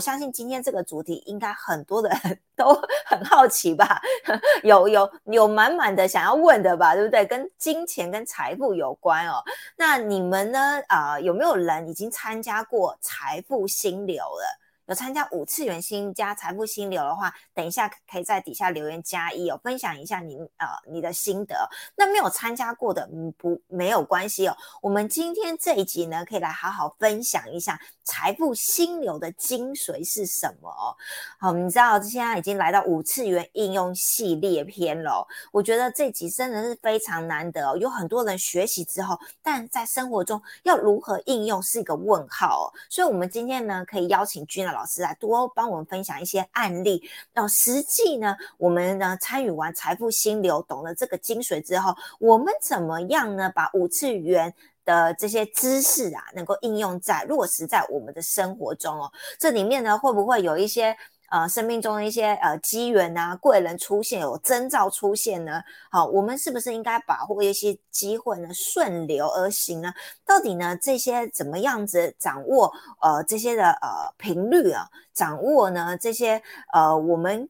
我相信今天这个主题应该很多的人 都很好奇吧，有有有满满的想要问的吧，对不对？跟金钱跟财富有关哦。那你们呢？啊，有没有人已经参加过财富心流了？有参加五次元新加财富心流的话，等一下可以在底下留言加一哦，分享一下你呃你的心得。那没有参加过的，嗯不没有关系哦。我们今天这一集呢，可以来好好分享一下财富心流的精髓是什么哦。好，你知道现在已经来到五次元应用系列篇了，我觉得这集真的是非常难得哦。有很多人学习之后，但在生活中要如何应用是一个问号哦。所以，我们今天呢，可以邀请君老。老师啊多帮我们分享一些案例，那实际呢，我们呢参与完财富心流，懂了这个精髓之后，我们怎么样呢？把五次元的这些知识啊，能够应用在落实在我们的生活中哦。这里面呢，会不会有一些？呃，生命中的一些呃机缘啊，贵人出现，有征兆出现呢。好，我们是不是应该把握一些机会呢？顺流而行呢？到底呢这些怎么样子掌握？呃，这些的呃频率啊，掌握呢这些呃我们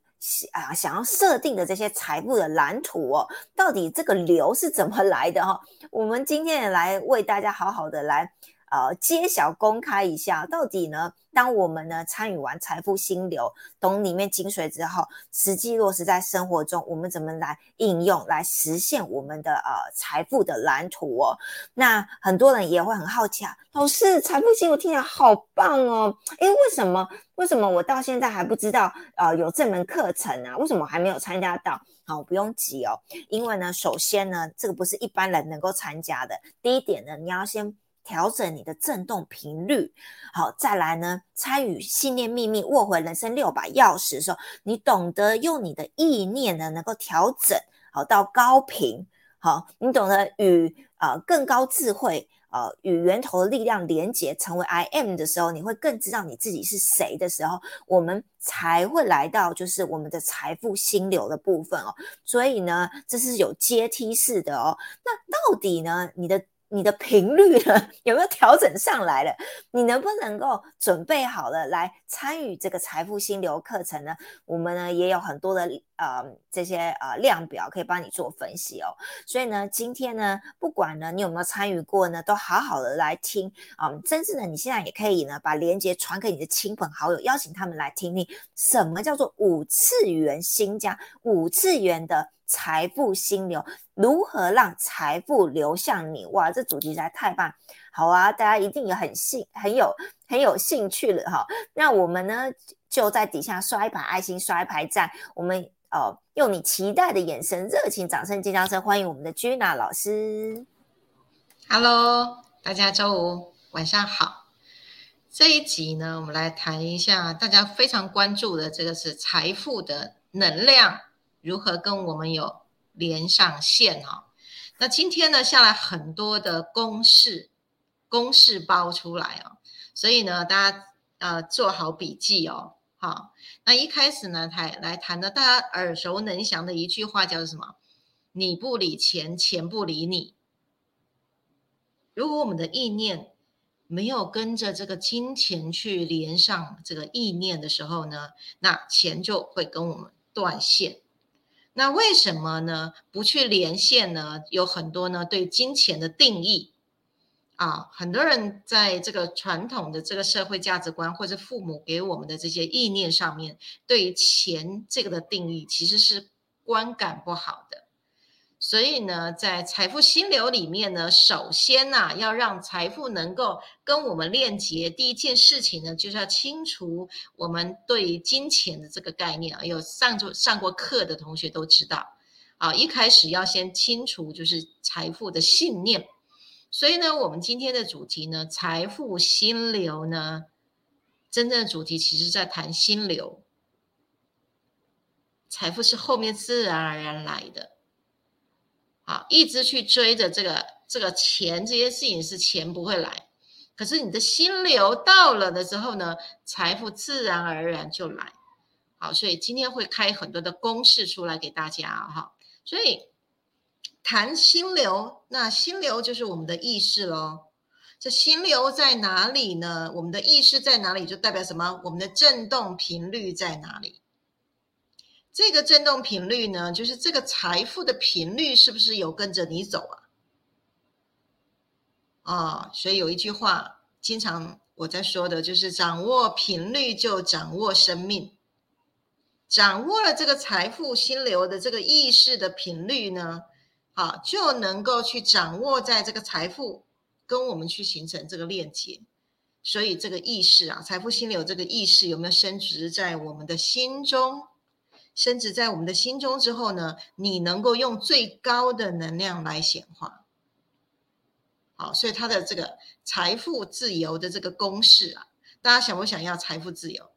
啊想要设定的这些财富的蓝图哦，到底这个流是怎么来的哈？我们今天也来为大家好好的来。呃，揭晓公开一下，到底呢？当我们呢参与完财富心流，懂里面精髓之后，实际落实在生活中，我们怎么来应用，来实现我们的呃财富的蓝图哦？那很多人也会很好奇啊，老师，财富心流听起来好棒哦，诶，为什么？为什么我到现在还不知道呃有这门课程啊？为什么还没有参加到？好，不用急哦，因为呢，首先呢，这个不是一般人能够参加的。第一点呢，你要先。调整你的振动频率，好，再来呢？参与信念秘密握回人生六把钥匙的时候，你懂得用你的意念呢，能够调整好到高频，好，你懂得与呃更高智慧呃与源头的力量连接，成为 I am 的时候，你会更知道你自己是谁的时候，我们才会来到就是我们的财富心流的部分哦。所以呢，这是有阶梯式的哦。那到底呢，你的？你的频率呢 有没有调整上来了？你能不能够准备好了来参与这个财富心流课程呢？我们呢也有很多的呃这些呃量表可以帮你做分析哦。所以呢，今天呢，不管呢你有没有参与过呢，都好好的来听啊。甚至呢，你现在也可以呢把链接传给你的亲朋好友，邀请他们来听听什么叫做五次元新疆五次元的。财富心流，如何让财富流向你？哇，这主题实在太棒！好啊，大家一定也很兴、很有、很有兴趣了哈。那我们呢，就在底下刷一排爱心，刷一排赞。我们呃，用你期待的眼神、热情掌声、尖叫声，欢迎我们的 Gina 老师。Hello，大家周五晚上好。这一集呢，我们来谈一下大家非常关注的，这个是财富的能量。如何跟我们有连上线哈？那今天呢下来很多的公式，公式包出来哦，所以呢大家呃做好笔记哦。好，那一开始呢谈来谈的大家耳熟能详的一句话叫做什么？你不理钱，钱不理你。如果我们的意念没有跟着这个金钱去连上这个意念的时候呢，那钱就会跟我们断线。那为什么呢？不去连线呢？有很多呢对金钱的定义啊，很多人在这个传统的这个社会价值观或者父母给我们的这些意念上面，对于钱这个的定义其实是观感不好的。所以呢，在财富心流里面呢，首先呢，要让财富能够跟我们链接，第一件事情呢，就是要清除我们对金钱的这个概念。有上过上过课的同学都知道，啊，一开始要先清除就是财富的信念。所以呢，我们今天的主题呢，财富心流呢，真正的主题其实在谈心流，财富是后面自然而然来的。啊，一直去追着这个这个钱，这些事情是钱不会来，可是你的心流到了的时候呢，财富自然而然就来。好，所以今天会开很多的公式出来给大家哈。所以谈心流，那心流就是我们的意识喽。这心流在哪里呢？我们的意识在哪里，就代表什么？我们的振动频率在哪里？这个振动频率呢，就是这个财富的频率是不是有跟着你走啊？啊，所以有一句话，经常我在说的，就是掌握频率就掌握生命。掌握了这个财富心流的这个意识的频率呢，好，就能够去掌握在这个财富。跟我们去形成这个链接，所以这个意识啊，财富心流这个意识有没有升值在我们的心中？升值在我们的心中之后呢，你能够用最高的能量来显化。好，所以它的这个财富自由的这个公式啊，大家想不想要财富自由？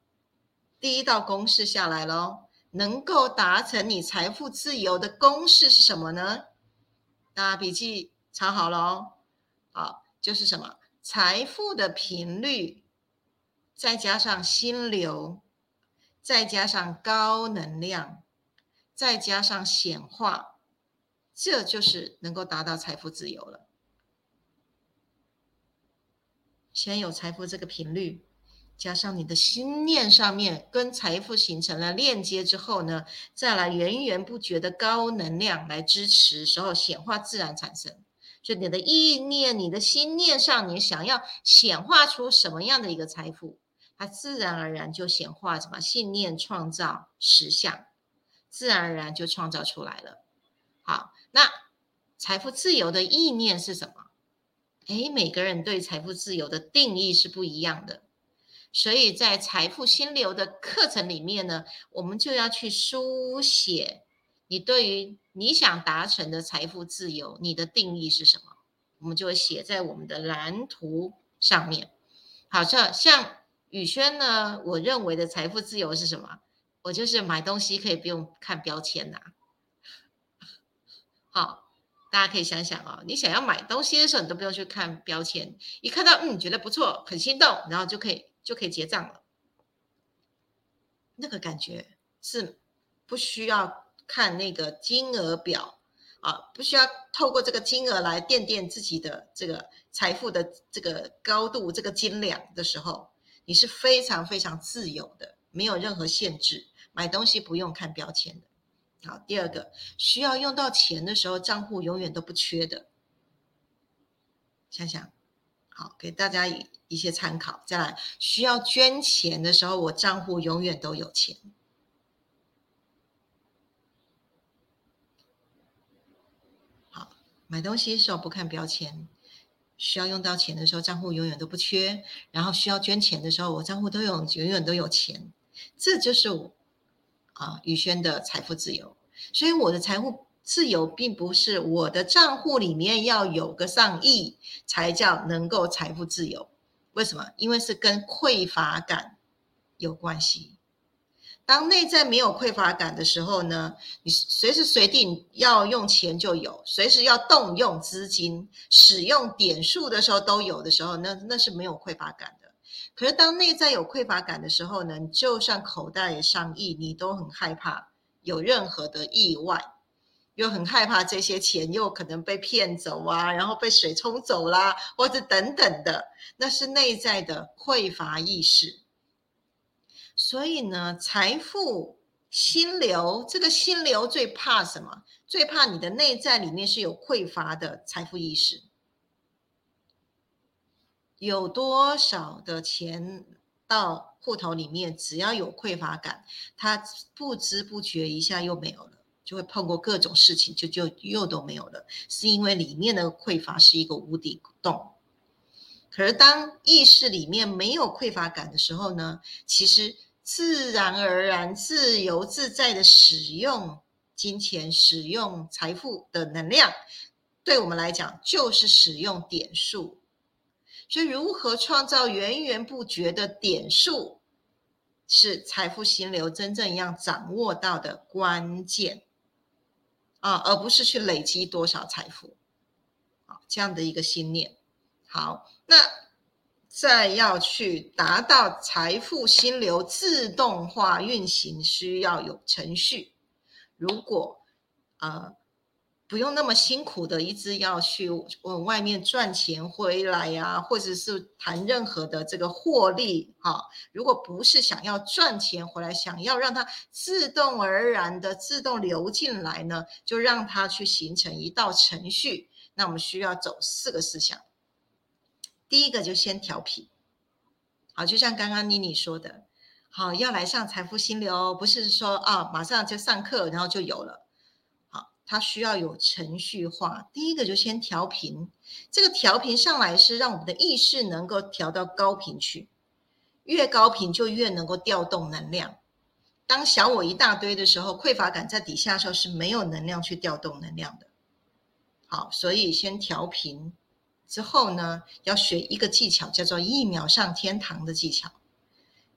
第一道公式下来喽，能够达成你财富自由的公式是什么呢？大家笔记抄好了哦。好。就是什么财富的频率，再加上心流，再加上高能量，再加上显化，这就是能够达到财富自由了。先有财富这个频率，加上你的心念上面跟财富形成了链接之后呢，再来源源不绝的高能量来支持，时候显化自然产生。就你的意念、你的心念上，你想要显化出什么样的一个财富，它自然而然就显化什么信念创造实相，自然而然就创造出来了。好，那财富自由的意念是什么？诶，每个人对财富自由的定义是不一样的，所以在财富心流的课程里面呢，我们就要去书写。你对于你想达成的财富自由，你的定义是什么？我们就会写在我们的蓝图上面。好，这像宇轩呢，我认为的财富自由是什么？我就是买东西可以不用看标签呐。好，大家可以想想哦，你想要买东西的时候，你都不用去看标签，一看到嗯觉得不错，很心动，然后就可以就可以结账了。那个感觉是不需要。看那个金额表啊，不需要透过这个金额来垫垫自己的这个财富的这个高度、这个斤两的时候，你是非常非常自由的，没有任何限制，买东西不用看标签的。好，第二个需要用到钱的时候，账户永远都不缺的。想想，好，给大家一一些参考。再来，需要捐钱的时候，我账户永远都有钱。买东西的时候不看标签，需要用到钱的时候账户永远都不缺，然后需要捐钱的时候我账户都有永远都有钱，这就是我啊宇轩的财富自由。所以我的财富自由并不是我的账户里面要有个上亿才叫能够财富自由，为什么？因为是跟匮乏感有关系。当内在没有匮乏感的时候呢，你随时随地要用钱就有，随时要动用资金、使用点数的时候都有的时候，那那是没有匮乏感的。可是当内在有匮乏感的时候呢，你就算口袋上亿，你都很害怕有任何的意外，又很害怕这些钱又可能被骗走啊，然后被水冲走啦，或者等等的，那是内在的匮乏意识。所以呢，财富心流，这个心流最怕什么？最怕你的内在里面是有匮乏的财富意识。有多少的钱到户头里面，只要有匮乏感，他不知不觉一下又没有了，就会碰过各种事情，就就又都没有了，是因为里面的匮乏是一个无底洞。可是当意识里面没有匮乏感的时候呢，其实。自然而然、自由自在的使用金钱、使用财富的能量，对我们来讲就是使用点数。所以，如何创造源源不绝的点数，是财富心流真正要掌握到的关键啊，而不是去累积多少财富啊这样的一个信念。好，那。再要去达到财富心流自动化运行，需要有程序。如果呃不用那么辛苦的一直要去往外面赚钱回来呀，或者是谈任何的这个获利哈。如果不是想要赚钱回来，想要让它自动而然的自动流进来呢，就让它去形成一道程序。那我们需要走四个思想。第一个就先调皮，好，就像刚刚妮妮说的，好，要来上财富心流，不是说啊马上就上课然后就有了。好它需要有程序化。第一个就先调频，这个调频上来是让我们的意识能够调到高频去，越高频就越能够调动能量。当小我一大堆的时候，匮乏感在底下的时候是没有能量去调动能量的。好，所以先调频之后呢，要学一个技巧，叫做一秒上天堂的技巧。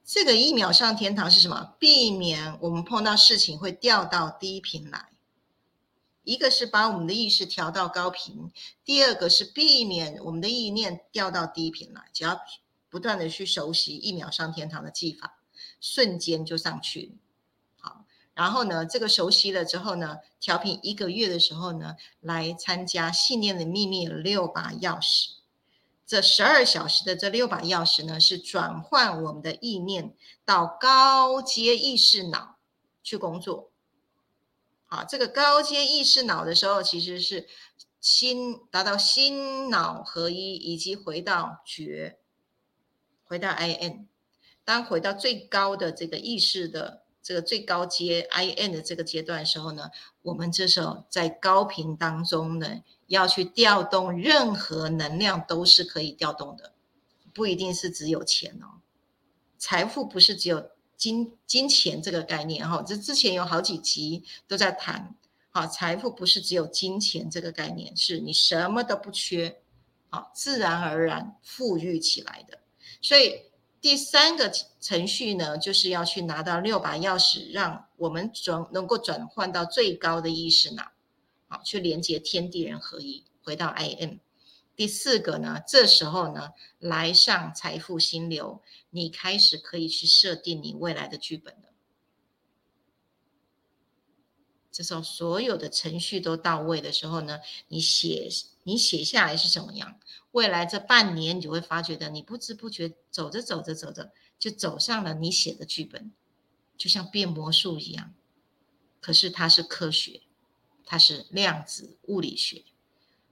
这个一秒上天堂是什么？避免我们碰到事情会掉到低频来。一个是把我们的意识调到高频，第二个是避免我们的意念掉到低频来。只要不断的去熟悉一秒上天堂的技法，瞬间就上去。然后呢，这个熟悉了之后呢，调频一个月的时候呢，来参加信念的秘密六把钥匙。这十二小时的这六把钥匙呢，是转换我们的意念到高阶意识脑去工作。啊，这个高阶意识脑的时候，其实是心达到心脑合一，以及回到觉，回到 I N。当回到最高的这个意识的这个最高阶 I N 的这个阶段的时候呢，我们这时候在高频当中呢，要去调动任何能量都是可以调动的，不一定是只有钱哦，财富不是只有。金金钱这个概念哈，这之前有好几集都在谈。好，财富不是只有金钱这个概念，是你什么都不缺，好，自然而然富裕起来的。所以第三个程序呢，就是要去拿到六把钥匙，让我们转能够转换到最高的意识脑，好，去连接天地人合一，回到 I N。第四个呢，这时候呢，来上财富心流，你开始可以去设定你未来的剧本了。这时候所有的程序都到位的时候呢，你写你写下来是什么样？未来这半年，你就会发觉的，你不知不觉走着走着走着，就走上了你写的剧本，就像变魔术一样。可是它是科学，它是量子物理学，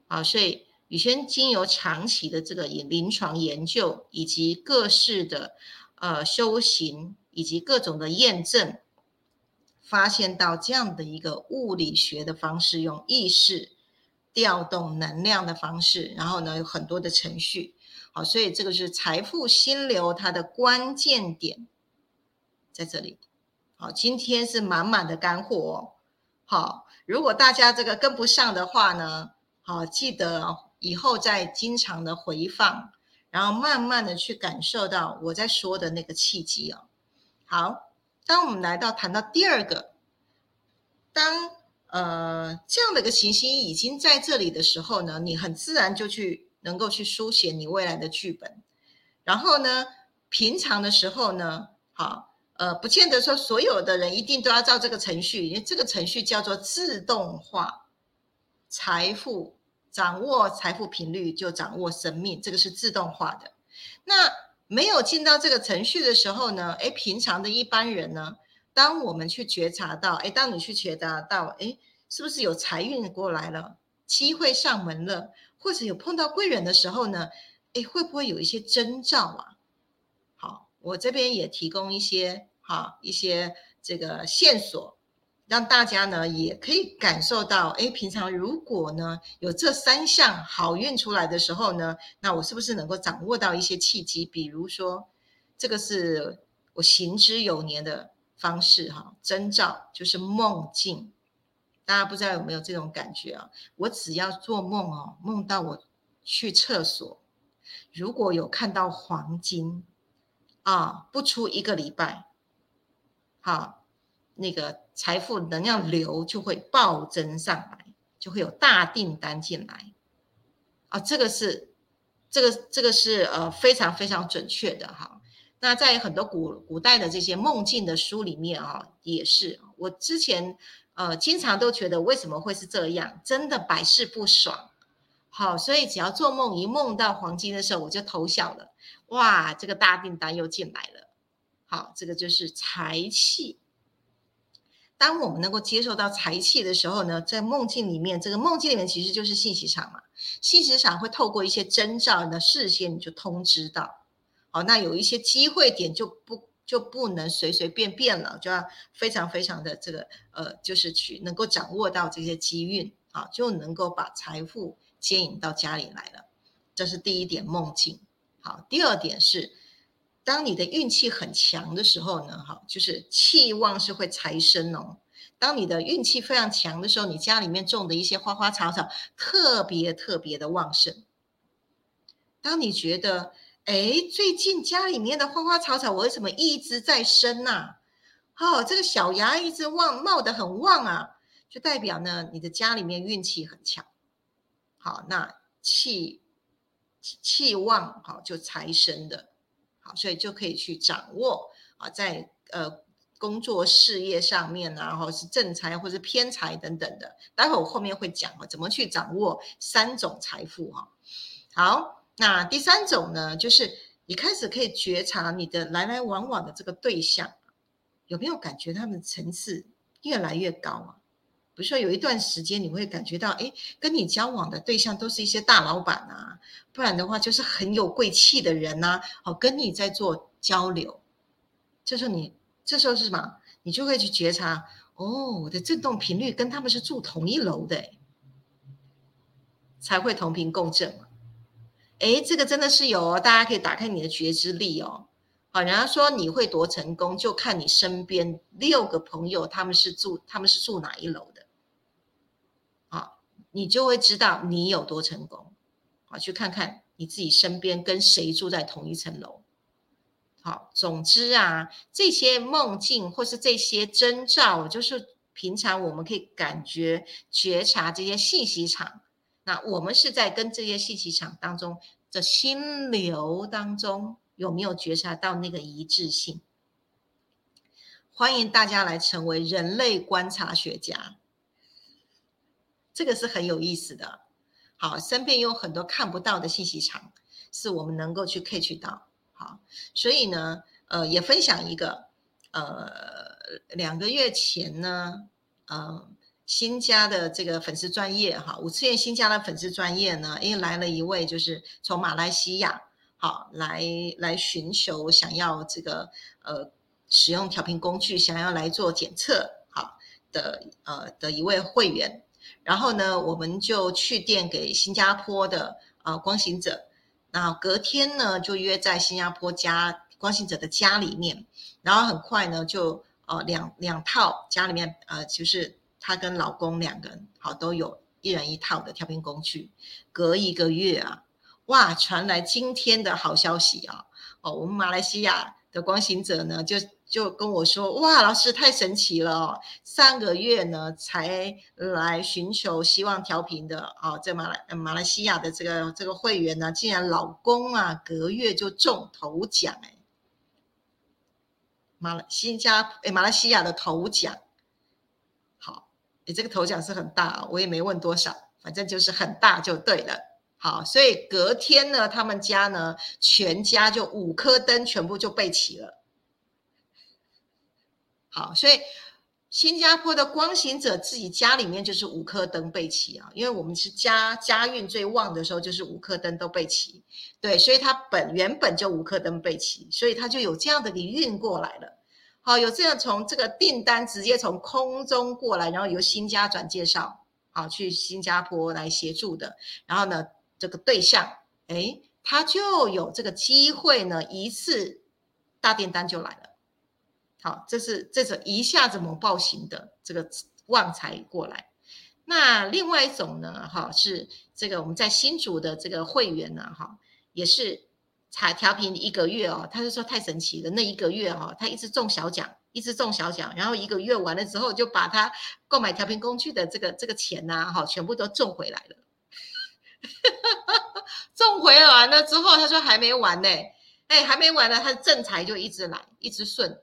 好，所以。宇轩经由长期的这个临床研究，以及各式的呃修行，以及各种的验证，发现到这样的一个物理学的方式，用意识调动能量的方式，然后呢有很多的程序，好，所以这个是财富心流它的关键点在这里。好，今天是满满的干货哦。好，如果大家这个跟不上的话呢，好，记得。以后再经常的回放，然后慢慢的去感受到我在说的那个契机哦。好，当我们来到谈到第二个，当呃这样的一个行星已经在这里的时候呢，你很自然就去能够去书写你未来的剧本。然后呢，平常的时候呢，好，呃，不见得说所有的人一定都要照这个程序，因为这个程序叫做自动化财富。掌握财富频率，就掌握生命，这个是自动化的。那没有进到这个程序的时候呢？哎，平常的一般人呢，当我们去觉察到，哎，当你去觉察到，哎，是不是有财运过来了，机会上门了，或者有碰到贵人的时候呢？哎，会不会有一些征兆啊？好，我这边也提供一些哈一些这个线索。让大家呢也可以感受到，哎，平常如果呢有这三项好运出来的时候呢，那我是不是能够掌握到一些契机？比如说，这个是我行之有年的方式哈，征兆就是梦境。大家不知道有没有这种感觉啊？我只要做梦哦，梦到我去厕所，如果有看到黄金啊，不出一个礼拜，好。那个财富能量流就会暴增上来，就会有大订单进来，啊，这个是这个这个是呃非常非常准确的哈。那在很多古古代的这些梦境的书里面啊，也是我之前呃，经常都觉得为什么会是这样，真的百事不爽。好，所以只要做梦一梦到黄金的时候，我就偷笑了。哇，这个大订单又进来了。好，这个就是财气。当我们能够接受到财气的时候呢，在梦境里面，这个梦境里面其实就是信息场嘛。信息场会透过一些征兆呢，事先你就通知到。好，那有一些机会点就不就不能随随便便了，就要非常非常的这个呃，就是去能够掌握到这些机运啊，就能够把财富。接引到家里来了，这是第一点梦境。好，第二点是，当你的运气很强的时候呢，哈，就是气旺是会财生哦。当你的运气非常强的时候，你家里面种的一些花花草草特别特别的旺盛。当你觉得，哎，最近家里面的花花草草为什么一直在生呐？哦，这个小芽一直旺冒得很旺啊，就代表呢，你的家里面运气很强。好，那气气旺，好就财生的，好，所以就可以去掌握啊，在呃工作事业上面啊，或是正财或是偏财等等的。待会我后面会讲啊，怎么去掌握三种财富哈。好，那第三种呢，就是你开始可以觉察你的来来往往的这个对象，有没有感觉他们层次越来越高啊？比如说有一段时间，你会感觉到，哎，跟你交往的对象都是一些大老板啊，不然的话就是很有贵气的人呐，哦，跟你在做交流，这时候你这时候是什么？你就会去觉察，哦，我的振动频率跟他们是住同一楼的，才会同频共振嘛。哎，这个真的是有哦，大家可以打开你的觉知力哦。好，人家说你会多成功，就看你身边六个朋友他们是住他们是住哪一楼的。你就会知道你有多成功，好，去看看你自己身边跟谁住在同一层楼。好，总之啊，这些梦境或是这些征兆，就是平常我们可以感觉觉察这些信息场。那我们是在跟这些信息场当中的心流当中，有没有觉察到那个一致性？欢迎大家来成为人类观察学家。这个是很有意思的，好，身边有很多看不到的信息场，是我们能够去 catch 到，好，所以呢，呃，也分享一个，呃，两个月前呢，呃，新加的这个粉丝专业哈，五次元新加的粉丝专业呢，因为来了一位就是从马来西亚，好，来来寻求想要这个呃使用调频工具，想要来做检测，好的，呃的一位会员。然后呢，我们就去电给新加坡的呃光行者，那隔天呢就约在新加坡家光行者的家里面，然后很快呢就呃两两套家里面呃就是她跟老公两个人好都有一人一套的调频工具，隔一个月啊，哇传来今天的好消息啊，哦我们马来西亚的光行者呢就。就跟我说：“哇，老师太神奇了哦！上个月呢才来寻求希望调频的啊，在马来马来西亚的这个这个会员呢，竟然老公啊隔月就中头奖哎！马来新加坡哎马来西亚的头奖，你这个头奖是很大，我也没问多少，反正就是很大就对了。好，所以隔天呢，他们家呢全家就五颗灯全部就备齐了。”好，所以新加坡的光行者自己家里面就是五颗灯备齐啊，因为我们是家家运最旺的时候，就是五颗灯都备齐。对，所以他本原本就五颗灯备齐，所以他就有这样的给运过来了。好，有这样从这个订单直接从空中过来，然后由新家转介绍，好去新加坡来协助的。然后呢，这个对象，哎，他就有这个机会呢，一次大订单就来了。好，这是这种一下子猛爆型的这个旺财过来。那另外一种呢，哈，是这个我们在新竹的这个会员呢，哈，也是才调频一个月哦，他就说太神奇了，那一个月哦，他一直中小奖，一直中小奖，然后一个月完了之后，就把他购买调频工具的这个这个钱呐，哈，全部都中回来了。中回来完了之后，他说还没完呢，哎，还没完呢，他的正财就一直来，一直顺。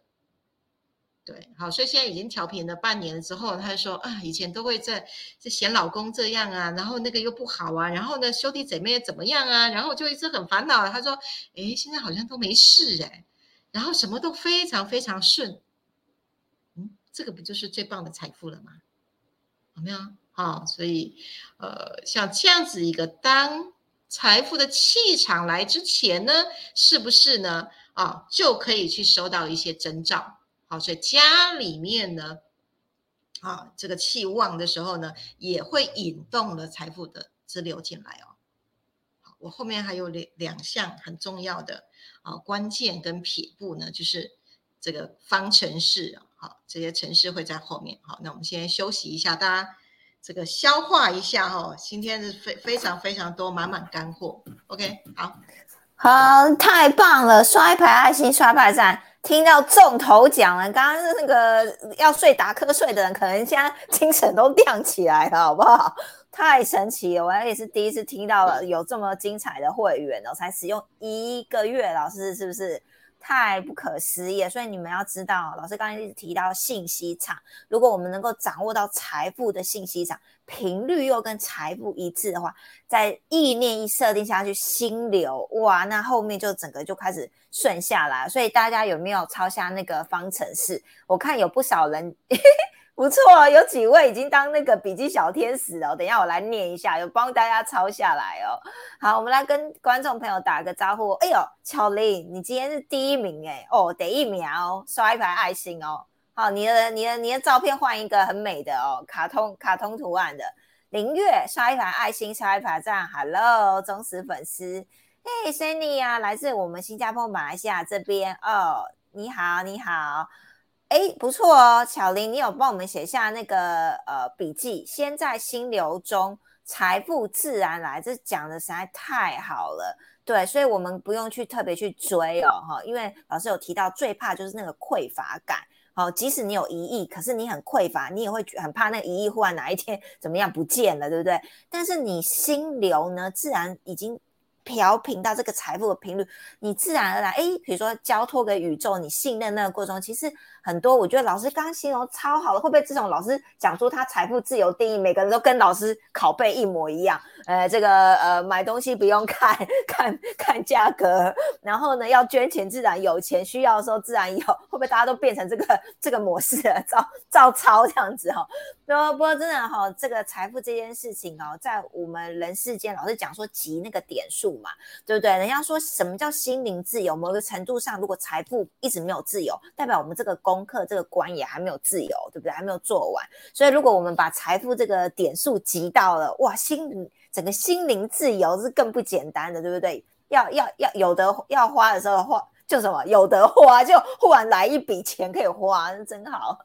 对，好，所以现在已经调频了半年了之后，他就说啊，以前都会在在嫌老公这样啊，然后那个又不好啊，然后呢兄弟姐妹又怎么样啊，然后就一直很烦恼。他说，哎，现在好像都没事哎，然后什么都非常非常顺，嗯，这个不就是最棒的财富了吗？有没有？好，所以呃，像这样子一个当财富的气场来之前呢，是不是呢？啊，就可以去收到一些征兆。好，所以家里面呢，啊，这个气旺的时候呢，也会引动了财富的支流进来哦。好，我后面还有两两项很重要的啊关键跟撇步呢，就是这个方程式。好，这些程式会在后面。好，那我们先休息一下，大家这个消化一下哈。今天是非非常非常多满满干货。OK，好，好，太棒了，刷一排爱心，刷一排赞。听到中头奖了，刚刚那个要睡打瞌睡的人，可能现在精神都 亮起来了，好不好？太神奇了，我也是第一次听到了有这么精彩的会员哦，才使用一个月，老师是不是？太不可思议，所以你们要知道，老师刚才一直提到信息场，如果我们能够掌握到财富的信息场频率又跟财富一致的话，在意念一设定下去，心流哇，那后面就整个就开始顺下来。所以大家有没有抄下那个方程式？我看有不少人。不错，有几位已经当那个笔记小天使了。等一下我来念一下，有帮大家抄下来哦。好，我们来跟观众朋友打个招呼。哎呦，巧玲，你今天是第一名哎，哦，第一秒刷一排爱心哦。好，你的你的你的照片换一个很美的哦，卡通卡通图案的。林月刷一排爱心，刷一排赞。Hello，忠实粉丝。嘿，Sunny 啊，来自我们新加坡、马来西亚这边哦。你好，你好。哎，不错哦，巧玲，你有帮我们写下那个呃笔记。先在心流中，财富自然来，这讲的实在太好了。对，所以我们不用去特别去追哦，哈，因为老师有提到，最怕就是那个匮乏感。好，即使你有一亿，可是你很匮乏，你也会很怕那一亿忽然哪一天怎么样不见了，对不对？但是你心流呢，自然已经。调频到这个财富的频率，你自然而然，哎，比如说交托给宇宙，你信任那个过程中，其实很多，我觉得老师刚刚形容超好的，会不会这种老师讲出他财富自由定义，每个人都跟老师拷贝一模一样？呃，这个呃，买东西不用看看看价格，然后呢，要捐钱自然有钱，需要的时候自然有，会不会大家都变成这个这个模式了？照照抄这样子哈？不过真的哈，这个财富这件事情哦，在我们人世间，老是讲说集那个点数嘛，对不对？人家说什么叫心灵自由？某个程度上，如果财富一直没有自由，代表我们这个功课这个关也还没有自由，对不对？还没有做完。所以，如果我们把财富这个点数集到了，哇，心整个心灵自由是更不简单的，对不对？要要要有的要花的时候花，就什么有得花，就忽然来一笔钱可以花，真好，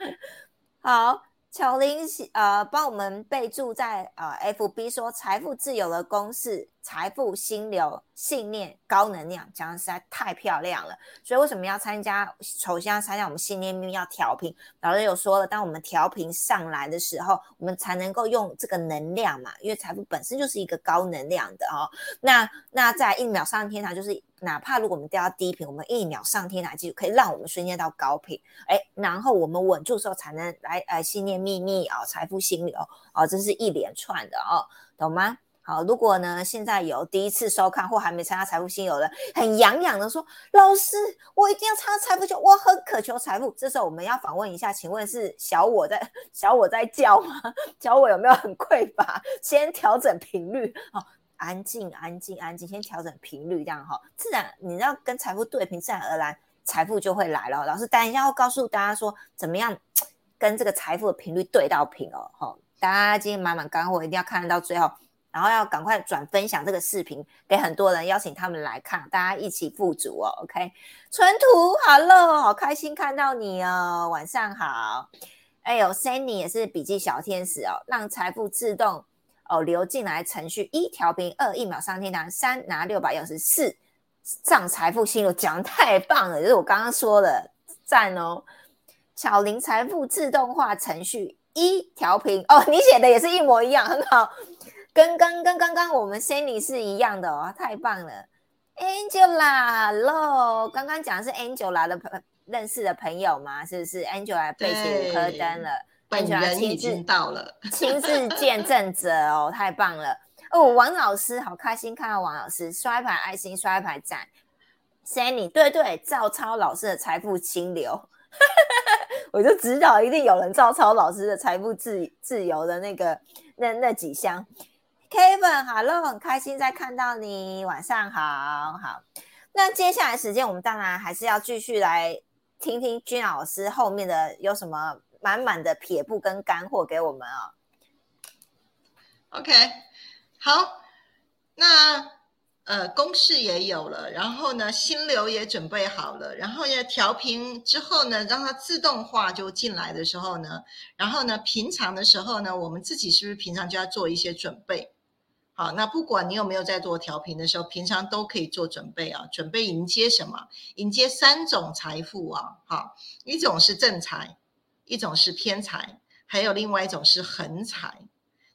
好。巧玲，呃，帮我们备注在呃，FB 说财富自由的公式。财富、心流、信念、高能量，讲的实在太漂亮了。所以为什么要参加？首先要参加我们信念命要调频。老师有说了，当我们调频上来的时候，我们才能够用这个能量嘛。因为财富本身就是一个高能量的哦。那那在一秒上天堂，就是哪怕如果我们掉到低频，我们一秒上天堂，就可以让我们瞬间到高频。哎，然后我们稳住的时候，才能来呃信念秘密啊，财富心流啊，这是一连串的哦，懂吗？好，如果呢，现在有第一次收看或还没参加财富新友的，很痒痒的说，老师，我一定要参加财富秀，我很渴求财富。这时候我们要访问一下，请问是小我在小我在叫吗？小我有没有很匮乏？先调整频率，哦，安静，安静，安静，先调整频率，这样哈，自然你要跟财富对频，自然而然财富就会来了。老师等一下要告诉大家说，怎么样跟这个财富的频率对到频哦，哈，大家今天满满干货，一定要看得到最后。然后要赶快转分享这个视频给很多人，邀请他们来看，大家一起富足哦。OK，纯图，Hello，好开心看到你哦，晚上好。哎呦，Sunny 也是笔记小天使哦，让财富自动哦流进来程序一调频，二一秒上天堂，三拿六百钥匙，四上财富新路，讲太棒了，就是我刚刚说的赞哦。巧林财富自动化程序一调频哦，你写的也是一模一样，很好。跟刚跟刚刚我们 Sunny 是一样的哦，太棒了，Angela，Hello，刚刚讲的是 Angela 的朋认识的朋友嘛，是不是？Angela 背起五颗灯了，本人已经到了，亲自见证者哦，太棒了哦！王老师好开心看到王老师刷一排爱心，刷一排赞。Sanny，对对，照抄老师的财富清流，我就知道一定有人照抄老师的财富自自由的那个那那几项。Kevin，Hello，很开心再看到你，晚上好，好。那接下来时间，我们当然还是要继续来听听君老师后面的有什么满满的撇步跟干货给我们哦。OK，好，那呃公式也有了，然后呢心流也准备好了，然后呢调频之后呢，让它自动化就进来的时候呢，然后呢平常的时候呢，我们自己是不是平常就要做一些准备？好，那不管你有没有在做调频的时候，平常都可以做准备啊，准备迎接什么？迎接三种财富啊，好，一种是正财，一种是偏财，还有另外一种是横财。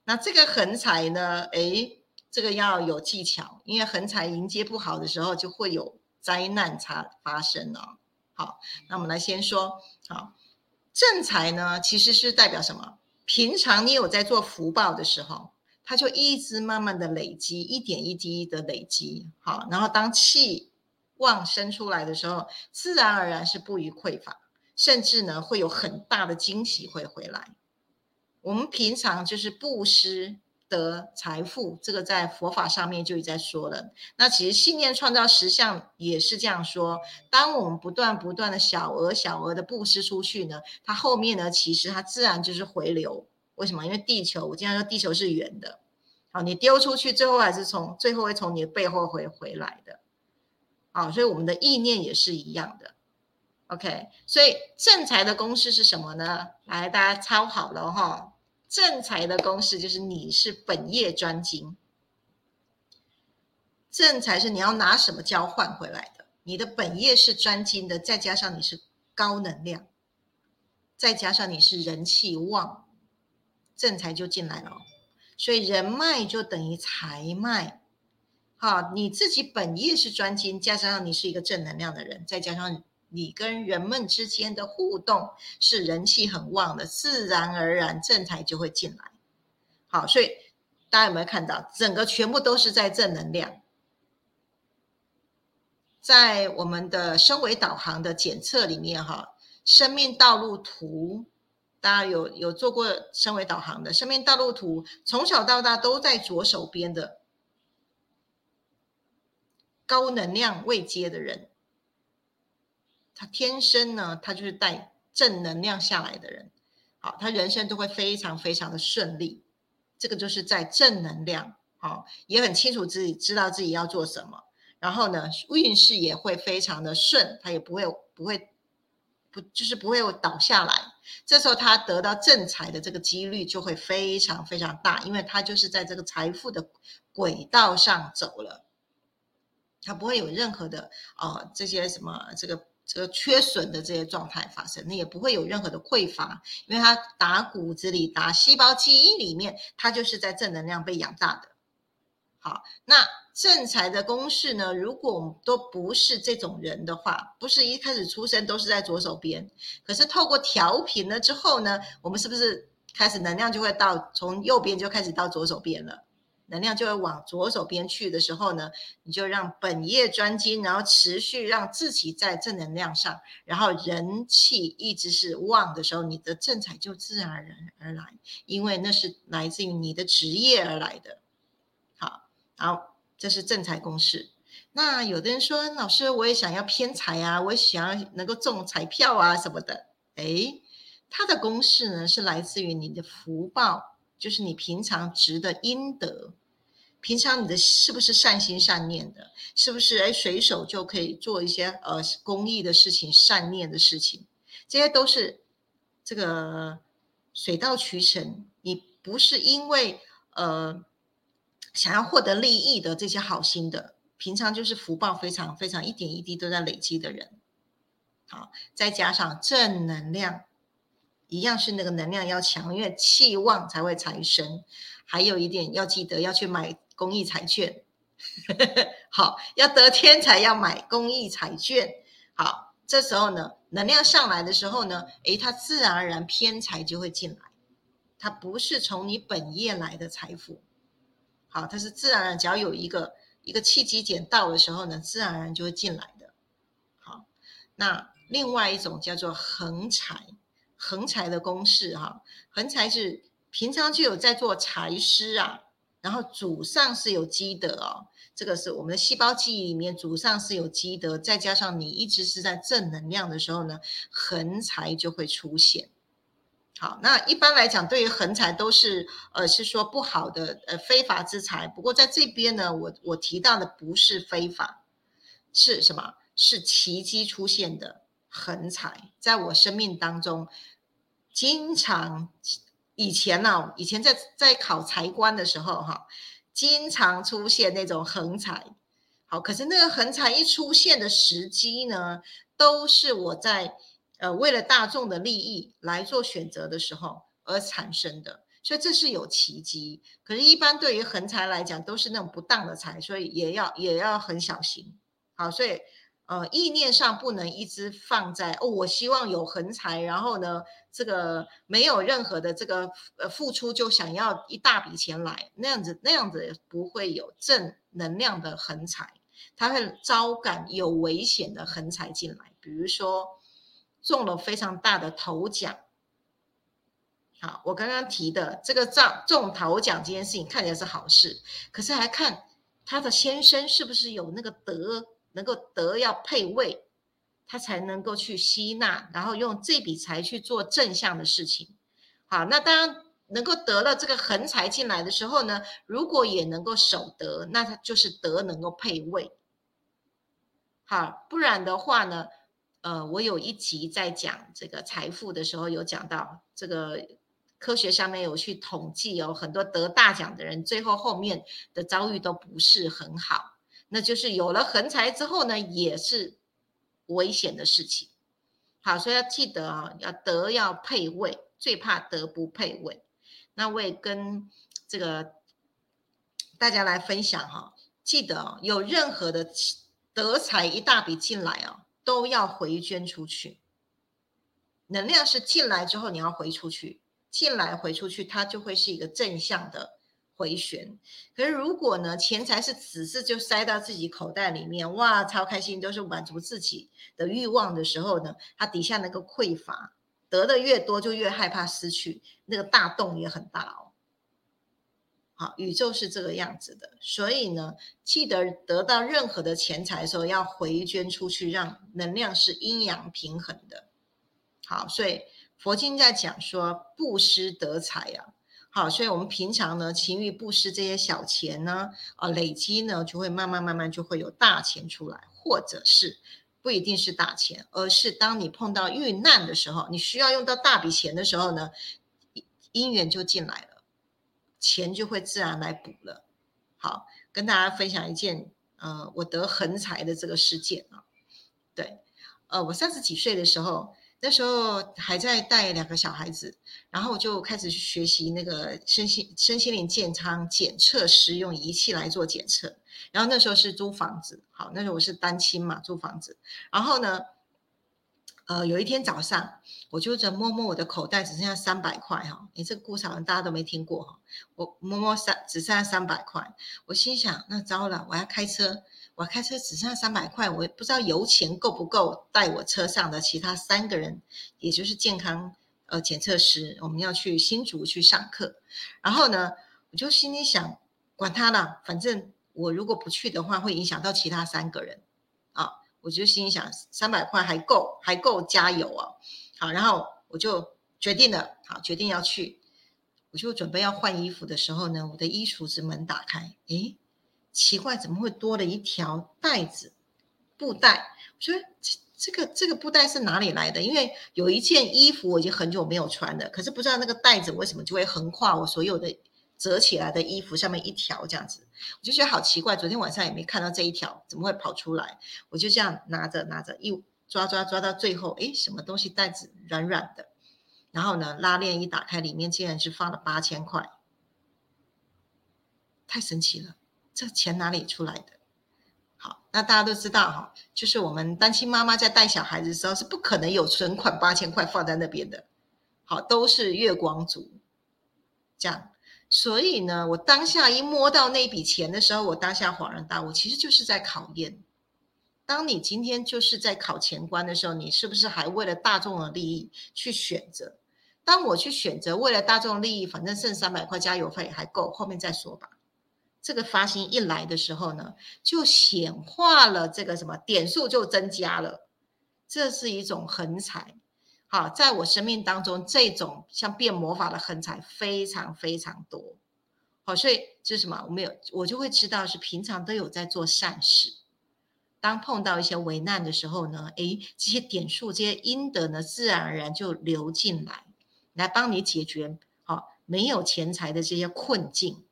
那这个横财呢？诶，这个要有技巧，因为横财迎接不好的时候，就会有灾难才发生啊。好，那我们来先说，好，正财呢，其实是代表什么？平常你有在做福报的时候。它就一直慢慢的累积，一点一滴的累积，好，然后当气旺生出来的时候，自然而然是不予匮乏，甚至呢会有很大的惊喜会回来。我们平常就是布施得财富，这个在佛法上面就已在说了。那其实信念创造实相也是这样说，当我们不断不断的小额小额的布施出去呢，它后面呢其实它自然就是回流。为什么？因为地球，我经常说地球是圆的。好，你丢出去，最后还是从最后会从你的背后回回来的，好，所以我们的意念也是一样的，OK。所以正财的公式是什么呢？来，大家抄好了哈。正财的公式就是你是本业专精，正财是你要拿什么交换回来的？你的本业是专精的，再加上你是高能量，再加上你是人气旺，正财就进来了。所以人脉就等于财脉，好，你自己本业是专精，加上你是一个正能量的人，再加上你跟人们之间的互动是人气很旺的，自然而然正财就会进来。好，所以大家有没有看到，整个全部都是在正能量，在我们的升维导航的检测里面，哈，生命道路图。大家有有做过身为导航的生命道路图，从小到大都在左手边的高能量未接的人，他天生呢，他就是带正能量下来的人，好，他人生都会非常非常的顺利，这个就是在正能量，好，也很清楚自己知道自己要做什么，然后呢，运势也会非常的顺，他也不会不会。不就是不会倒下来，这时候他得到正财的这个几率就会非常非常大，因为他就是在这个财富的轨道上走了，他不会有任何的啊这些什么这个这个缺损的这些状态发生，那也不会有任何的匮乏，因为他打骨子里打细胞记忆里面，他就是在正能量被养大的。好，那。正财的公式呢？如果我们都不是这种人的话，不是一开始出生都是在左手边，可是透过调频了之后呢，我们是不是开始能量就会到从右边就开始到左手边了？能量就会往左手边去的时候呢，你就让本业专精，然后持续让自己在正能量上，然后人气一直是旺的时候，你的正财就自然而然而来，因为那是来自于你的职业而来的。好，这是正财公式。那有的人说，老师，我也想要偏财啊，我也想要能够中彩票啊什么的。哎，它的公式呢是来自于你的福报，就是你平常值的阴德，平常你的是不是善心善念的，是不是哎随手就可以做一些呃公益的事情、善念的事情，这些都是这个水到渠成。你不是因为呃。想要获得利益的这些好心的，平常就是福报非常非常一点一滴都在累积的人，好，再加上正能量，一样是那个能量要强，因为气旺才会财神。还有一点要记得要去买公益彩券，好，要得天才要买公益彩券。好，这时候呢，能量上来的时候呢，诶，它自然而然偏财就会进来，它不是从你本业来的财富，好，它是自然而然，只要有一个一个契机点到的时候呢，自然而然就会进来的。好，那另外一种叫做横财，横财的公式哈，横财是平常就有在做财师啊，然后祖上是有积德哦。这个是我们的细胞记忆里面，祖上是有积德，再加上你一直是在正能量的时候呢，横财就会出现。好，那一般来讲，对于横财都是呃是说不好的呃非法之财。不过在这边呢，我我提到的不是非法，是什么？是奇迹出现的横财，在我生命当中，经常以前呢，以前在在考财官的时候哈。经常出现那种横财，好，可是那个横财一出现的时机呢，都是我在呃为了大众的利益来做选择的时候而产生的，所以这是有奇迹。可是，一般对于横财来讲，都是那种不当的财，所以也要也要很小心。好，所以。呃，意念上不能一直放在哦，我希望有横财，然后呢，这个没有任何的这个呃付出就想要一大笔钱来，那样子那样子不会有正能量的横财，它会招感有危险的横财进来。比如说中了非常大的头奖，好，我刚刚提的这个中中头奖这件事情看起来是好事，可是还看他的先生是不是有那个德。能够德要配位，他才能够去吸纳，然后用这笔财去做正向的事情。好，那当然能够得了这个横财进来的时候呢，如果也能够守德，那他就是德能够配位。好，不然的话呢，呃，我有一集在讲这个财富的时候，有讲到这个科学上面有去统计哦，很多得大奖的人，最后后面的遭遇都不是很好。那就是有了横财之后呢，也是危险的事情。好，所以要记得啊，要德要配位，最怕德不配位。那我也跟这个大家来分享哈，记得哦，有任何的德财一大笔进来啊，都要回捐出去。能量是进来之后你要回出去，进来回出去，它就会是一个正向的。回旋，可是如果呢，钱财是只是就塞到自己口袋里面，哇，超开心，都是满足自己的欲望的时候呢，它底下那个匮乏，得的越多就越害怕失去，那个大洞也很大哦。好，宇宙是这个样子的，所以呢，记得得到任何的钱财的时候，要回捐出去，让能量是阴阳平衡的。好，所以佛经在讲说布施得财呀。好，所以我们平常呢，勤于布施这些小钱呢，啊，累积呢，就会慢慢慢慢就会有大钱出来，或者是不一定是大钱，而是当你碰到遇难的时候，你需要用到大笔钱的时候呢，姻缘就进来了，钱就会自然来补了。好，跟大家分享一件，呃，我得横财的这个事件啊，对，呃，我三十几岁的时候。那时候还在带两个小孩子，然后我就开始去学习那个身心身心灵健康检测师用仪器来做检测。然后那时候是租房子，好，那时候我是单亲嘛，租房子。然后呢，呃，有一天早上，我就在摸摸我的口袋，只剩下三百块哈。你这个故事好像大家都没听过哈。我摸摸三，只剩下三百块，我心想，那糟了，我要开车。我开车只剩下三百块，我也不知道油钱够不够带我车上的其他三个人，也就是健康呃检测师，我们要去新竹去上课。然后呢，我就心里想，管他了，反正我如果不去的话，会影响到其他三个人啊。我就心里想，三百块还够，还够加油啊。好，然后我就决定了，好，决定要去。我就准备要换衣服的时候呢，我的衣橱子门打开，诶。奇怪，怎么会多了一条带子布袋？我说这这个这个布袋是哪里来的？因为有一件衣服我已经很久没有穿了，可是不知道那个带子为什么就会横跨我所有的折起来的衣服上面一条这样子，我就觉得好奇怪。昨天晚上也没看到这一条，怎么会跑出来？我就这样拿着拿着一抓抓抓到最后，哎，什么东西袋子软软的？然后呢，拉链一打开，里面竟然是放了八千块，太神奇了。这钱哪里出来的？好，那大家都知道哈，就是我们单亲妈妈在带小孩子的时候是不可能有存款八千块放在那边的，好，都是月光族，这样。所以呢，我当下一摸到那笔钱的时候，我当下恍然大悟，其实就是在考验。当你今天就是在考前关的时候，你是不是还为了大众的利益去选择？当我去选择为了大众利益，反正剩三百块加油费还够，后面再说吧。这个发心一来的时候呢，就显化了这个什么点数就增加了，这是一种横财。好，在我生命当中，这种像变魔法的横财非常非常多。好，所以这是什么？我们有我就会知道是平常都有在做善事。当碰到一些危难的时候呢，诶，这些点数、这些阴德呢，自然而然就流进来，来帮你解决好没有钱财的这些困境。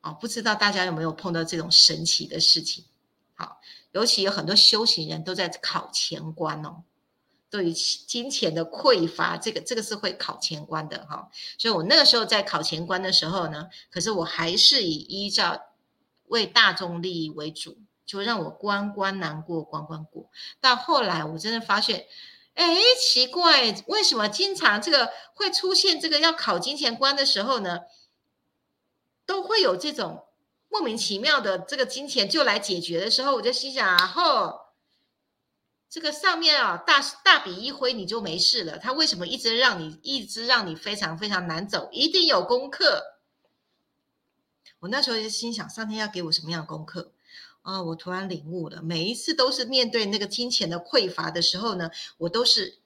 啊，不知道大家有没有碰到这种神奇的事情？好，尤其有很多修行人都在考前关哦，对于金钱的匮乏，这个这个是会考前关的哈。所以我那个时候在考前关的时候呢，可是我还是以依照为大众利益为主，就让我关关难过关关过。到后来我真的发现，哎，奇怪，为什么经常这个会出现这个要考金钱关的时候呢？都会有这种莫名其妙的这个金钱就来解决的时候，我就心想啊，吼，这个上面啊大大笔一挥你就没事了，他为什么一直让你一直让你非常非常难走？一定有功课。我那时候就心想，上天要给我什么样的功课啊？我突然领悟了，每一次都是面对那个金钱的匮乏的时候呢，我都是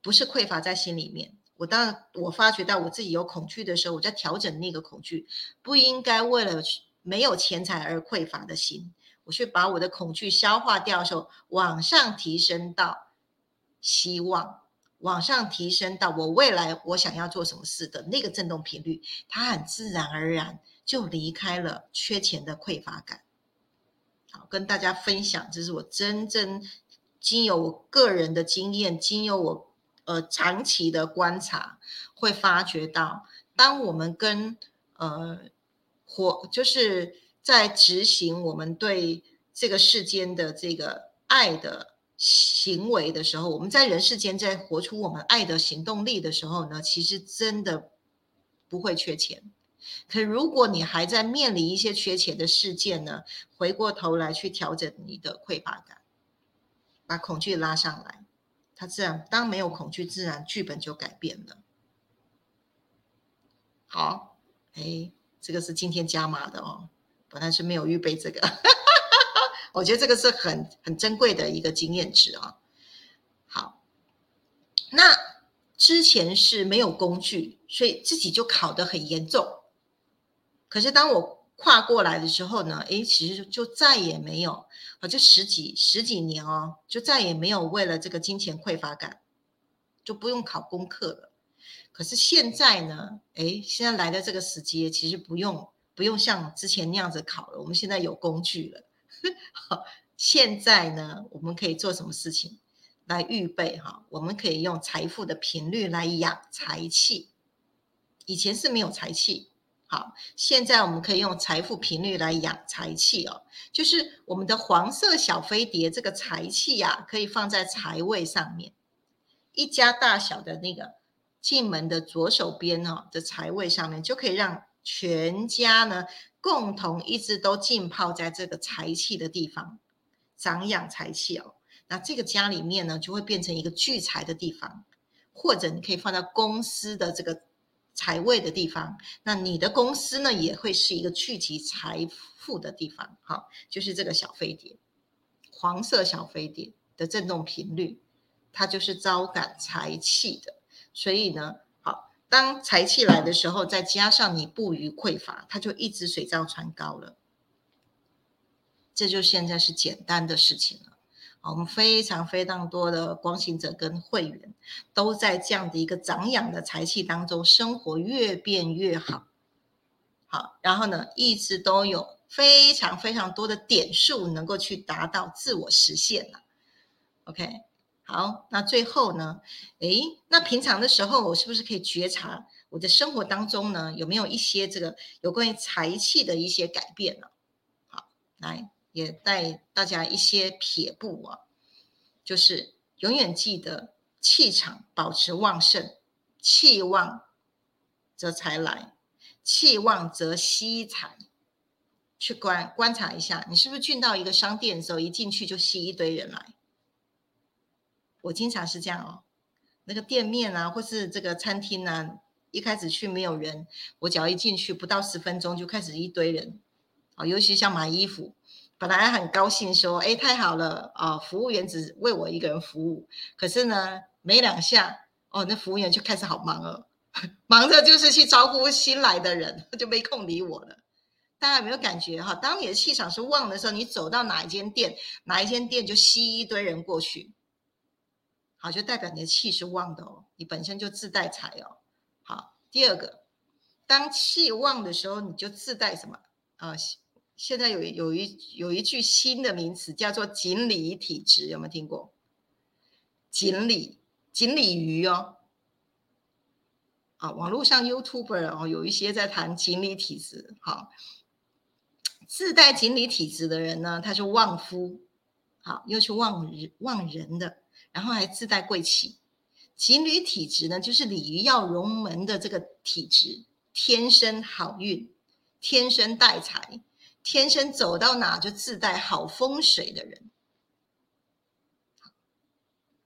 不是匮乏在心里面。我当，我发觉到我自己有恐惧的时候，我在调整那个恐惧，不应该为了没有钱财而匮乏的心，我去把我的恐惧消化掉的时候，往上提升到希望，往上提升到我未来我想要做什么事的那个振动频率，它很自然而然就离开了缺钱的匮乏感。好，跟大家分享，这是我真正经由我个人的经验，经由我。呃，长期的观察会发觉到，当我们跟呃活，就是在执行我们对这个世间的这个爱的行为的时候，我们在人世间在活出我们爱的行动力的时候呢，其实真的不会缺钱。可如果你还在面临一些缺钱的事件呢，回过头来去调整你的匮乏感，把恐惧拉上来。它自然，当没有恐惧，自然剧本就改变了。好，哎，这个是今天加码的哦，本来是没有预备这个，我觉得这个是很很珍贵的一个经验值啊。好，那之前是没有工具，所以自己就考得很严重。可是当我跨过来的时候呢，诶，其实就再也没有啊，就十几十几年哦，就再也没有为了这个金钱匮乏感，就不用考功课了。可是现在呢，诶，现在来的这个时机，其实不用不用像之前那样子考了，我们现在有工具了。好，现在呢，我们可以做什么事情来预备哈？我们可以用财富的频率来养财气，以前是没有财气。好，现在我们可以用财富频率来养财气哦，就是我们的黄色小飞碟这个财气呀，可以放在财位上面，一家大小的那个进门的左手边哦的财位上面，就可以让全家呢共同一直都浸泡在这个财气的地方，长养财气哦。那这个家里面呢，就会变成一个聚财的地方，或者你可以放在公司的这个。财位的地方，那你的公司呢也会是一个聚集财富的地方。好，就是这个小飞碟，黄色小飞碟的振动频率，它就是招感财气的。所以呢，好，当财气来的时候，再加上你不予匮乏，它就一直水涨船高了。这就现在是简单的事情了。我们非常非常多的光行者跟会员都在这样的一个长养的财气当中，生活越变越好。好，然后呢，一直都有非常非常多的点数能够去达到自我实现了。OK，好，那最后呢，诶，那平常的时候，我是不是可以觉察我的生活当中呢，有没有一些这个有关于财气的一些改变呢？好，来。也带大家一些撇步啊，就是永远记得气场保持旺盛，气旺则财来，气旺则吸财。去观观察一下，你是不是进到一个商店的时候，一进去就吸一堆人来？我经常是这样哦，那个店面啊，或是这个餐厅啊，一开始去没有人，我只要一进去，不到十分钟就开始一堆人。啊，尤其像买衣服，本来很高兴说，哎，太好了啊，服务员只为我一个人服务。可是呢，没两下，哦，那服务员就开始好忙了，忙着就是去招呼新来的人，就没空理我了。大家有没有感觉哈？当你的气场是旺的时候，你走到哪一间店，哪一间店就吸一堆人过去，好，就代表你的气是旺的哦，你本身就自带财哦。好，第二个，当气旺的时候，你就自带什么啊？现在有有一有一句新的名词叫做锦鲤体质，有没有听过？锦鲤，锦鲤鱼哦。啊，网络上 YouTuber 哦，有一些在谈锦鲤体质，好。自带锦鲤体质的人呢，他是旺夫，好，又是旺人旺人的，然后还自带贵气。锦鲤体质呢，就是鲤鱼要龙门的这个体质，天生好运，天生带财，天生走到哪就自带好风水的人。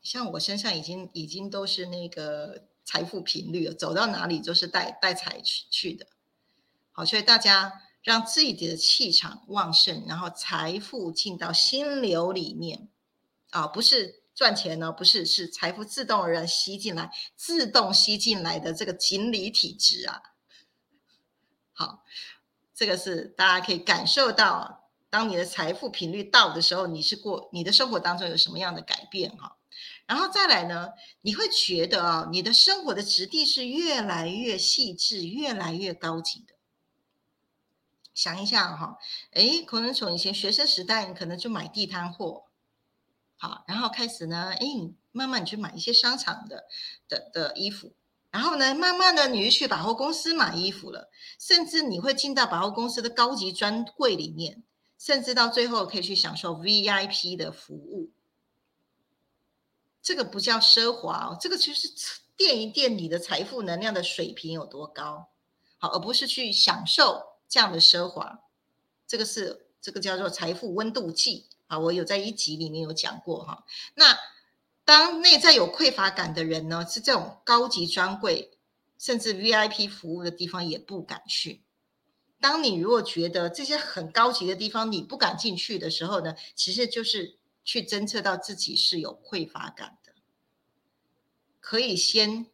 像我身上已经已经都是那个财富频率了，走到哪里都是带带财去去的。好，所以大家。让自己的气场旺盛，然后财富进到心流里面，啊，不是赚钱呢，不是，是财富自动而然吸进来，自动吸进来的这个锦鲤体质啊。好，这个是大家可以感受到，当你的财富频率到的时候，你是过你的生活当中有什么样的改变哈？然后再来呢，你会觉得啊，你的生活的质地是越来越细致，越来越高级的。想一下哈，哎，可能从以前学生时代，你可能就买地摊货，好，然后开始呢，哎，慢慢你去买一些商场的的的衣服，然后呢，慢慢的你就去百货公司买衣服了，甚至你会进到百货公司的高级专柜里面，甚至到最后可以去享受 VIP 的服务。这个不叫奢华哦，这个就是垫一垫你的财富能量的水平有多高，好，而不是去享受。这样的奢华，这个是这个叫做财富温度计啊，我有在一集里面有讲过哈。那当内在有匮乏感的人呢，是这种高级专柜甚至 VIP 服务的地方也不敢去。当你如果觉得这些很高级的地方你不敢进去的时候呢，其实就是去侦测到自己是有匮乏感的。可以先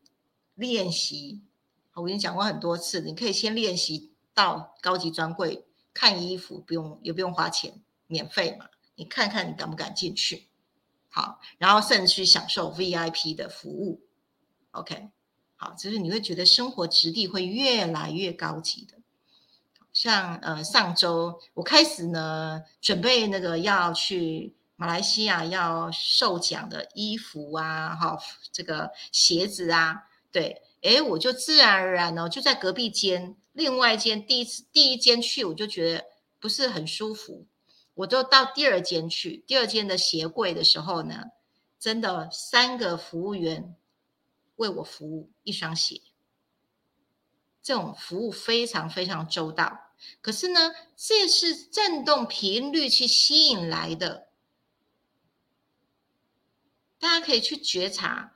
练习，我跟你讲过很多次，你可以先练习。到高级专柜看衣服，不用也不用花钱，免费嘛。你看看你敢不敢进去？好，然后甚至去享受 VIP 的服务。OK，好，就是你会觉得生活质地会越来越高级的。像呃上周我开始呢准备那个要去马来西亚要受奖的衣服啊，哈，这个鞋子啊，对，诶，我就自然而然呢就在隔壁间。另外一间第一次第一间去，我就觉得不是很舒服，我就到第二间去。第二间的鞋柜的时候呢，真的三个服务员为我服务一双鞋，这种服务非常非常周到。可是呢，这是振动频率去吸引来的，大家可以去觉察。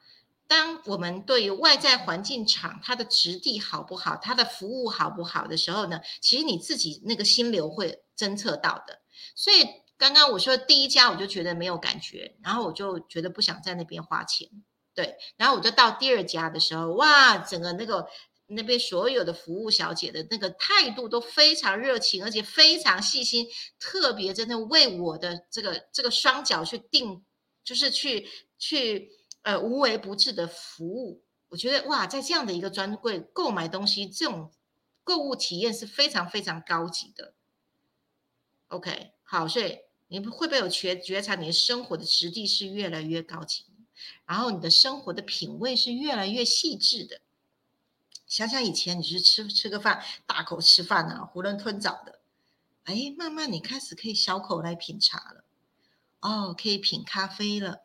当我们对于外在环境场它的质地好不好，它的服务好不好的时候呢，其实你自己那个心流会侦测到的。所以刚刚我说第一家我就觉得没有感觉，然后我就觉得不想在那边花钱，对。然后我就到第二家的时候，哇，整个那个那边所有的服务小姐的那个态度都非常热情，而且非常细心，特别真的为我的这个这个双脚去定，就是去去。呃，无微不至的服务，我觉得哇，在这样的一个专柜购买东西，这种购物体验是非常非常高级的。OK，好，所以你会不会有觉觉察，你的生活的质地是越来越高级，然后你的生活的品味是越来越细致的。想想以前你是吃吃个饭，大口吃饭啊，囫囵吞枣的，哎，慢慢你开始可以小口来品茶了，哦，可以品咖啡了，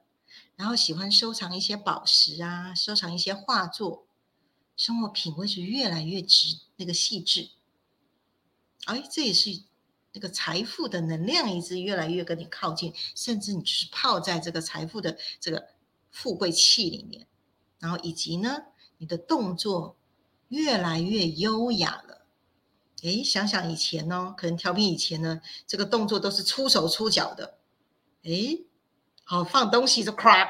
然后喜欢收藏一些宝石啊，收藏一些画作，生活品味是越来越直，那个细致。哎，这也是那个财富的能量一直越来越跟你靠近，甚至你就是泡在这个财富的这个富贵气里面，然后以及呢，你的动作越来越优雅了。哎，想想以前呢，可能调频以前呢，这个动作都是出手出脚的。哎，好放东西就 crap，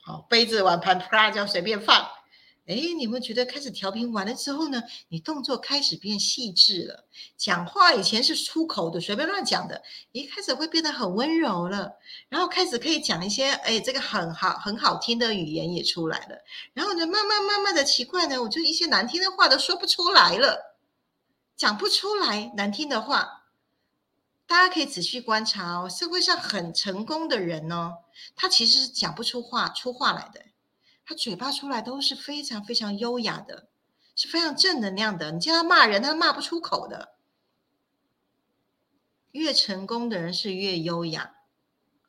好杯子碗盘 crap 就随便放。哎，你们觉得开始调频完了之后呢？你动作开始变细致了，讲话以前是出口的，随便乱讲的，一开始会变得很温柔了，然后开始可以讲一些哎，这个很好很好听的语言也出来了，然后呢，慢慢慢慢的奇怪呢，我就一些难听的话都说不出来了，讲不出来难听的话，大家可以仔细观察哦，社会上很成功的人呢，他其实是讲不出话出话来的。他嘴巴出来都是非常非常优雅的，是非常正能量的。你叫他骂人，他骂不出口的。越成功的人是越优雅，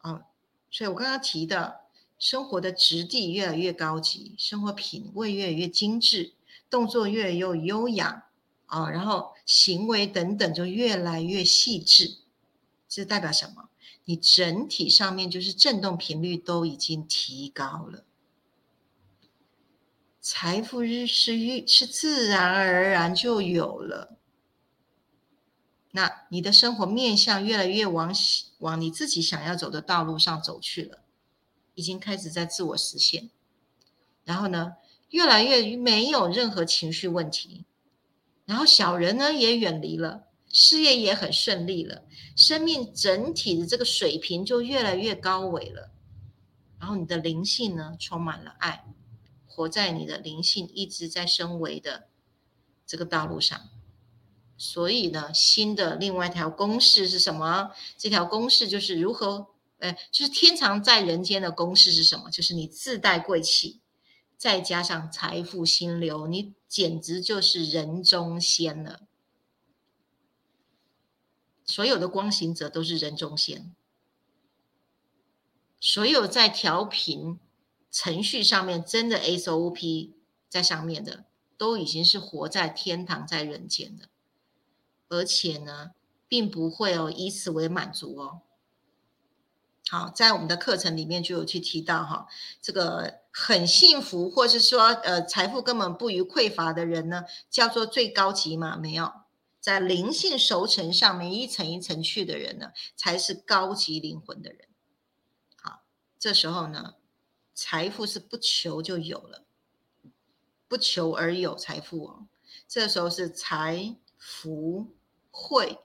哦，所以我刚刚提的，生活的质地越来越高级，生活品味越来越精致，动作越来越优雅，啊，然后行为等等就越来越细致。这代表什么？你整体上面就是振动频率都已经提高了。财富日是遇是自然而然就有了，那你的生活面向越来越往往你自己想要走的道路上走去了，已经开始在自我实现。然后呢，越来越没有任何情绪问题，然后小人呢也远离了，事业也很顺利了，生命整体的这个水平就越来越高维了。然后你的灵性呢充满了爱。活在你的灵性一直在升维的这个道路上，所以呢，新的另外一条公式是什么？这条公式就是如何，呃，就是天长在人间的公式是什么？就是你自带贵气，再加上财富心流，你简直就是人中仙了。所有的光行者都是人中仙，所有在调频。程序上面真的 SOP 在上面的，都已经是活在天堂在人间的，而且呢，并不会哦以此为满足哦。好，在我们的课程里面就有去提到哈，这个很幸福，或是说呃财富根本不予匮乏的人呢，叫做最高级吗？没有，在灵性熟成上面一层一层去的人呢，才是高级灵魂的人。好，这时候呢。财富是不求就有了，不求而有财富哦。这时候是财福慧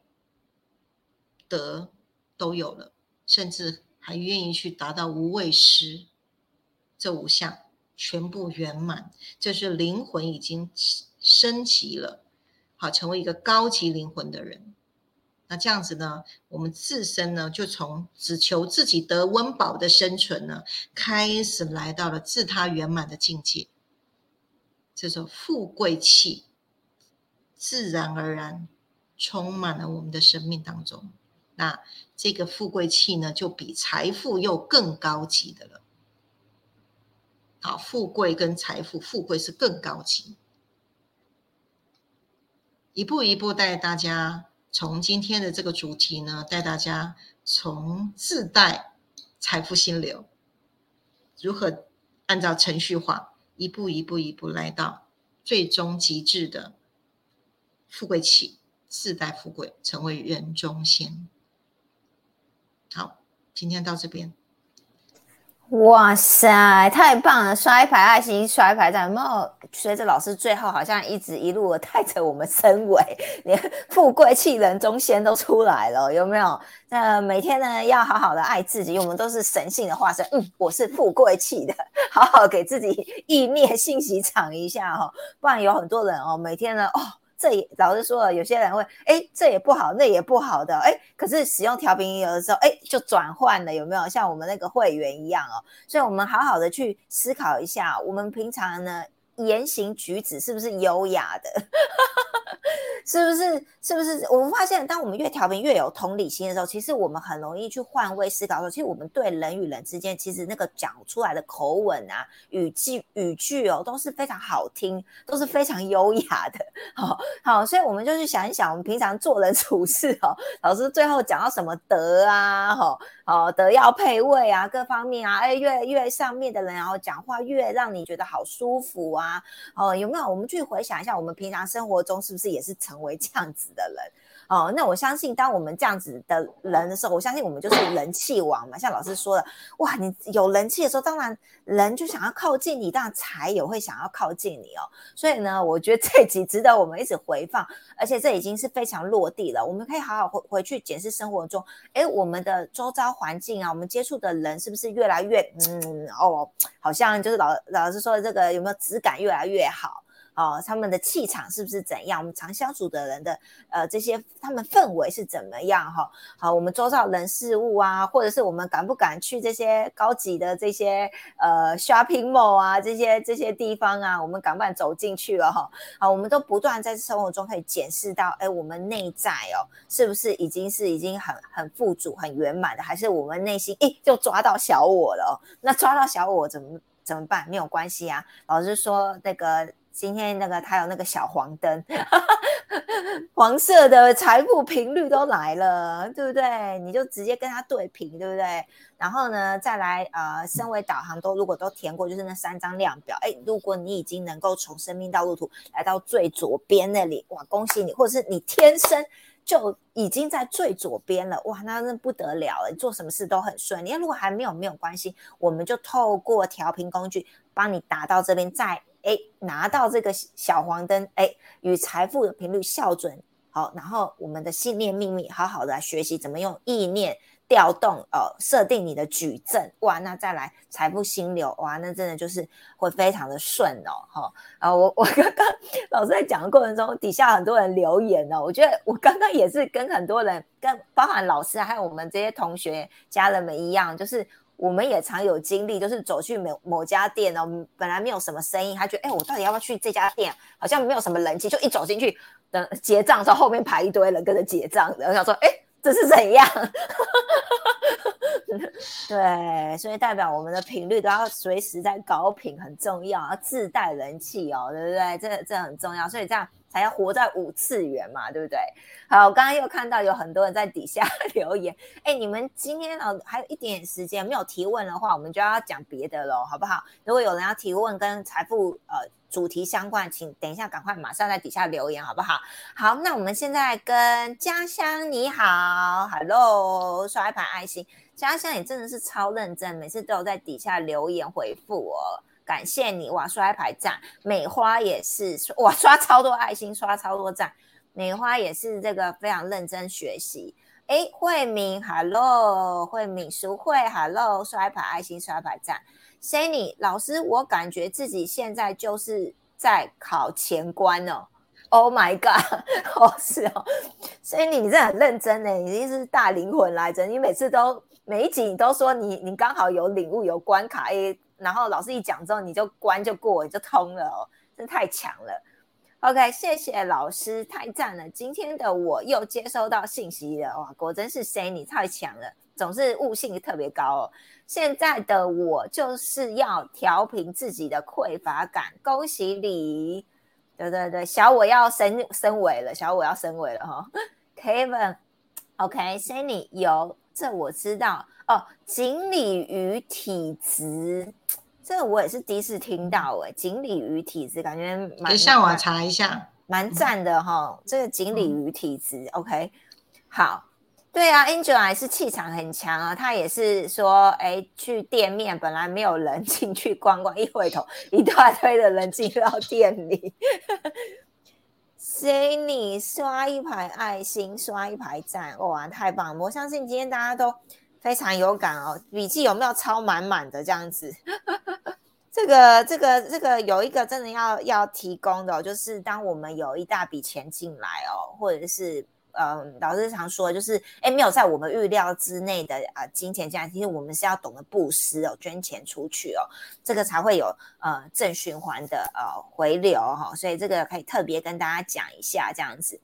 德都有了，甚至还愿意去达到无畏师这五项全部圆满，就是灵魂已经升级了，好，成为一个高级灵魂的人。那这样子呢，我们自身呢，就从只求自己得温饱的生存呢，开始来到了自他圆满的境界。这种富贵气，自然而然充满了我们的生命当中。那这个富贵气呢，就比财富又更高级的了。好，富贵跟财富，富贵是更高级。一步一步带大家。从今天的这个主题呢，带大家从自带财富心流，如何按照程序化，一步一步一步来到最终极致的富贵起，自带富贵，成为人中仙。好，今天到这边。哇塞，太棒了！刷一排爱心，刷一排赞。有没有随着老师最后好像一直一路的带着我们升维，连富贵气人中仙都出来了，有没有？那每天呢要好好的爱自己，我们都是神性的化身。嗯，我是富贵气的，好好给自己意念信息场一下哈，不然有很多人哦，每天呢哦。这也老实说了，有些人会哎，这也不好，那也不好的哎，可是使用调频有的时候哎，就转换了，有没有？像我们那个会员一样哦，所以我们好好的去思考一下，我们平常呢言行举止是不是优雅的？是不是？是不是？我们发现，当我们越调频、越有同理心的时候，其实我们很容易去换位思考。说，其实我们对人与人之间，其实那个讲出来的口吻啊、语句、语句哦，都是非常好听，都是非常优雅的。好好，所以我们就去想一想，我们平常做人处事哦，老师最后讲到什么德啊，哈，哦德要配位啊，各方面啊，哎，越越上面的人，然后讲话越让你觉得好舒服啊，哦，有没有？我们去回想一下，我们平常生活中是不是也是成为这样子的人？哦，那我相信，当我们这样子的人的时候，我相信我们就是人气王嘛。像老师说的，哇，你有人气的时候，当然人就想要靠近你，当然财也会想要靠近你哦。所以呢，我觉得这集值得我们一直回放，而且这已经是非常落地了。我们可以好好回回去检视生活中，哎，我们的周遭环境啊，我们接触的人是不是越来越，嗯，哦，好像就是老老师说的这个有没有质感越来越好？哦，他们的气场是不是怎样？我们常相处的人的呃这些他们氛围是怎么样？哈，好，我们周遭人事物啊，或者是我们敢不敢去这些高级的这些呃 shopping mall 啊，这些这些地方啊，我们敢不敢走进去了？哈，好，我们都不断在生活中可以检视到，哎，我们内在哦，是不是已经是已经很很富足、很圆满的，还是我们内心哎就抓到小我了？那抓到小我怎么怎么办？没有关系啊，老师说那个。今天那个他有那个小黄灯，黄色的财富频率都来了，对不对？你就直接跟他对频，对不对？然后呢，再来呃，身为导航都如果都填过，就是那三张量表，哎，如果你已经能够从生命道路图来到最左边那里，哇，恭喜你！或者是你天生就已经在最左边了，哇，那那不得了了，你做什么事都很顺。你要如果还没有没有关系，我们就透过调频工具帮你打到这边，再。哎，拿到这个小黄灯，哎，与财富的频率校准好，然后我们的信念秘密，好好的来学习怎么用意念调动，呃，设定你的矩阵，哇，那再来财富心流，哇，那真的就是会非常的顺哦，哈，啊，我我刚刚老师在讲的过程中，底下很多人留言哦，我觉得我刚刚也是跟很多人，跟包含老师还有我们这些同学家人们一样，就是。我们也常有经历，就是走去某某家店哦，本来没有什么生意，他觉得，哎，我到底要不要去这家店？好像没有什么人气，就一走进去，等结账的时候，后面排一堆人跟着结账，然后想说，哎，这是怎样？对，所以代表我们的频率都要随时在高频，很重要，要自带人气哦，对不对？这这很重要，所以这样。还要活在五次元嘛，对不对？好，我刚刚又看到有很多人在底下 留言，哎，你们今天哦还有一点时间，没有提问的话，我们就要讲别的喽，好不好？如果有人要提问跟财富呃主题相关，请等一下赶快马上在底下留言，好不好？好，那我们现在跟家乡你好，Hello，刷一排爱心，家乡也真的是超认真，每次都有在底下留言回复哦。感谢你哇，刷一排赞，美花也是哇，刷超多爱心，刷超多赞，美花也是这个非常认真学习。哎，慧敏，Hello，慧敏，淑慧，Hello，刷一排爱心，刷一排赞。Sunny 老师，我感觉自己现在就是在考前关哦。Oh my god，哦是哦，Sunny 你这很认真呢，你一是大灵魂来着，你每次都每一集你都说你你刚好有领悟有关卡诶。然后老师一讲之后，你就关就过，你就通了哦，真太强了。OK，谢谢老师，太赞了。今天的我又接收到信息了，哇，果真是 C 你太强了，总是悟性特别高哦。现在的我就是要调平自己的匮乏感，恭喜你。对对对，小我要升升维了，小我要升维了哈。Kevin，OK，C 你有这我知道。哦，锦鲤鱼体质，这个我也是第一次听到哎。锦鲤鱼体质感觉蛮上网查一下，蛮赞的哈。这个锦鲤鱼体质，OK，好，对啊，Angel 也是气场很强啊。他也是说，哎，去店面本来没有人 进去逛逛，一回头一大堆的人进到店里。所以你刷一排爱心，刷一排赞，哇，太棒了！我相信今天大家都。非常有感哦，笔记有没有抄满满的这样子？这个、这个、这个有一个真的要要提供的，就是当我们有一大笔钱进来哦，或者是呃，老师常说就是，哎，没有在我们预料之内的啊金钱这样，其实我们是要懂得布施哦，捐钱出去哦，这个才会有呃正循环的呃回流哈，所以这个可以特别跟大家讲一下这样子。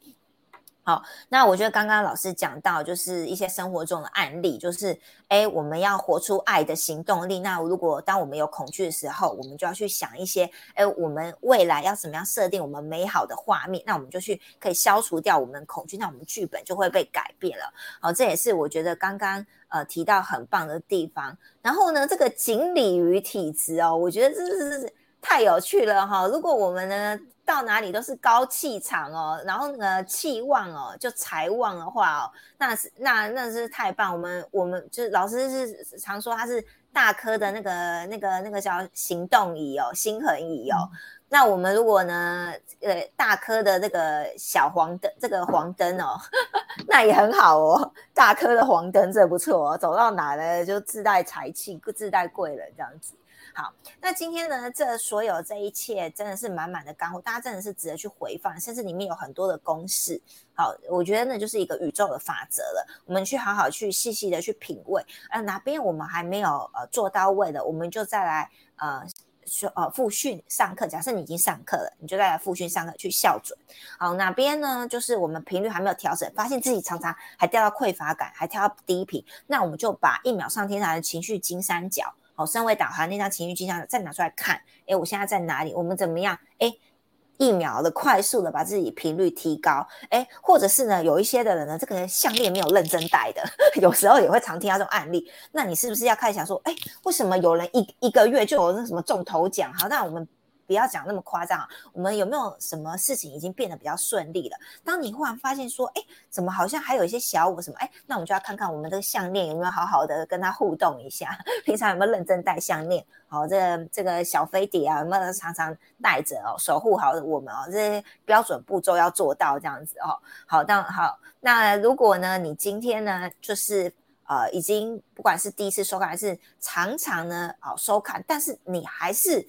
好，那我觉得刚刚老师讲到，就是一些生活中的案例，就是哎，我们要活出爱的行动力。那如果当我们有恐惧的时候，我们就要去想一些，哎，我们未来要怎么样设定我们美好的画面？那我们就去可以消除掉我们恐惧，那我们剧本就会被改变了。好，这也是我觉得刚刚呃提到很棒的地方。然后呢，这个锦鲤鱼体质哦，我觉得这是太有趣了哈。如果我们呢？到哪里都是高气场哦，然后呢气旺哦，就财旺的话哦，那是那那是太棒。我们我们就是老师是常说他是大颗的那个那个那个叫行动仪哦，心恒仪哦。那我们如果呢呃大颗的这个小黄灯，这个黄灯哦，那也很好哦。大颗的黄灯这不错哦，走到哪呢就自带财气，自带贵人这样子。好，那今天呢，这所有这一切真的是满满的干货，大家真的是值得去回放，甚至里面有很多的公式。好，我觉得那就是一个宇宙的法则了。我们去好好去细细的去品味，呃，哪边我们还没有呃做到位的，我们就再来呃说呃复训上课。假设你已经上课了，你就再来复训上课去校准。好，哪边呢？就是我们频率还没有调整，发现自己常常还掉到匮乏感，还跳到低频，那我们就把一秒上天台的情绪金三角。好，身为导航那张情绪镜像再拿出来看，哎，我现在在哪里？我们怎么样？哎，疫苗的快速的把自己频率提高，哎，或者是呢，有一些的人呢，这个项链没有认真戴的，有时候也会常听到这种案例。那你是不是要开始想说，哎，为什么有人一一个月就有那什么中头奖？好，那我们。不要讲那么夸张，我们有没有什么事情已经变得比较顺利了？当你忽然发现说，哎，怎么好像还有一些小我什么？哎，那我们就要看看我们这个项链有没有好好的跟他互动一下，平常有没有认真戴项链？好，这这个小飞碟啊，有没有常常戴着哦，守护好我们哦，这些标准步骤要做到这样子哦。好，那好，那如果呢，你今天呢，就是呃，已经不管是第一次收看还是常常呢，哦收看，但是你还是。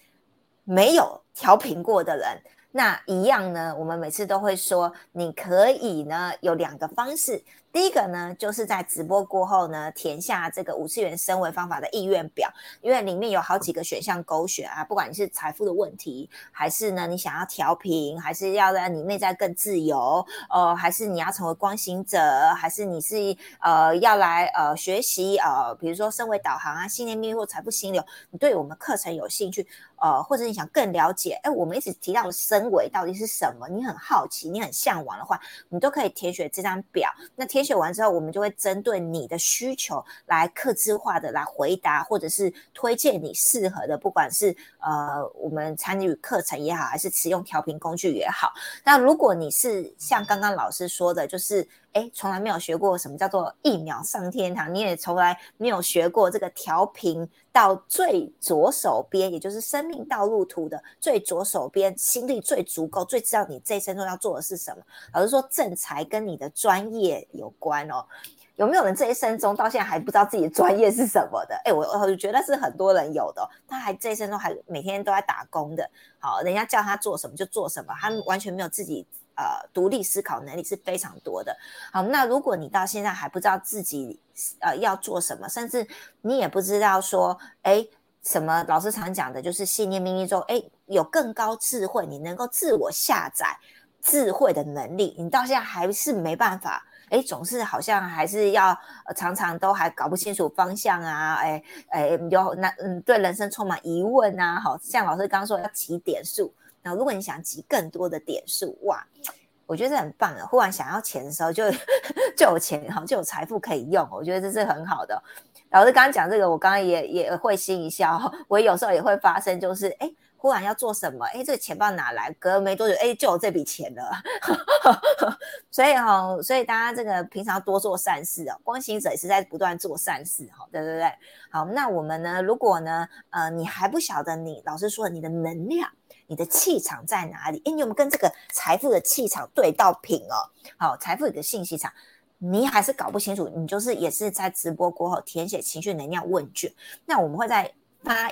没有调频过的人，那一样呢？我们每次都会说，你可以呢有两个方式。第一个呢，就是在直播过后呢，填下这个五次元升维方法的意愿表，因为里面有好几个选项勾选啊，不管你是财富的问题，还是呢你想要调频，还是要让你内在更自由，哦，还是你要成为光行者，还是你是呃要来呃学习呃，比如说升维导航啊、信念密或财富心流，你对我们课程有兴趣，呃，或者你想更了解，哎，我们一直提到的升维到底是什么？你很好奇，你很向往的话，你都可以填写这张表。那填。写完之后，我们就会针对你的需求来客制化的来回答，或者是推荐你适合的，不管是呃我们参与课程也好，还是使用调频工具也好。那如果你是像刚刚老师说的，就是哎从来没有学过什么叫做一秒上天堂，你也从来没有学过这个调频到最左手边，也就是生命道路图的最左手边，心力最足够，最知道你这一生中要做的是什么。老师说正财跟你的专业有。关哦，有没有人这一生中到现在还不知道自己的专业是什么的？哎，我我觉得是很多人有的，他还这一生中还每天都在打工的。好，人家叫他做什么就做什么，他完全没有自己呃独立思考能力是非常多的。好，那如果你到现在还不知道自己呃要做什么，甚至你也不知道说，哎，什么老师常讲的就是信念命运中，哎，有更高智慧，你能够自我下载智慧的能力，你到现在还是没办法。哎，总是好像还是要常常都还搞不清楚方向啊！哎哎，有那嗯，对人生充满疑问啊！好像老师刚刚说要起点数，那如果你想集更多的点数，哇，我觉得这很棒啊！忽然想要钱的时候，就 就有钱哈，就有财富可以用，我觉得这是很好的。老师刚刚讲这个，我刚刚也也会心一笑，我有时候也会发生，就是哎。忽然要做什么？哎，这个钱包哪来？隔没多久，哎，就有这笔钱了。所以哈，所以大家这个平常多做善事哦。光行者也是在不断做善事哈，对对对。好，那我们呢？如果呢，呃，你还不晓得你老师说你的能量、你的气场在哪里？哎，你有没有跟这个财富的气场对到频哦？好，财富有个信息场，你还是搞不清楚。你就是也是在直播过后填写情绪能量问卷，那我们会在发。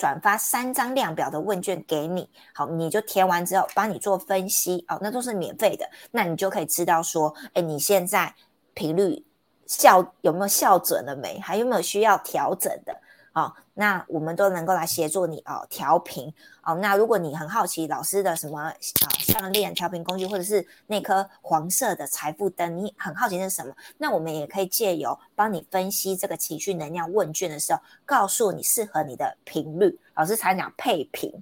转发三张量表的问卷给你，好，你就填完之后帮你做分析，哦，那都是免费的，那你就可以知道说，哎，你现在频率效有没有校准了没？还有没有需要调整的？哦，那我们都能够来协助你哦，调频哦。那如果你很好奇老师的什么啊项链调频工具，或者是那颗黄色的财富灯，你很好奇是什么？那我们也可以借由帮你分析这个情绪能量问卷的时候，告诉你适合你的频率。老师常讲配频，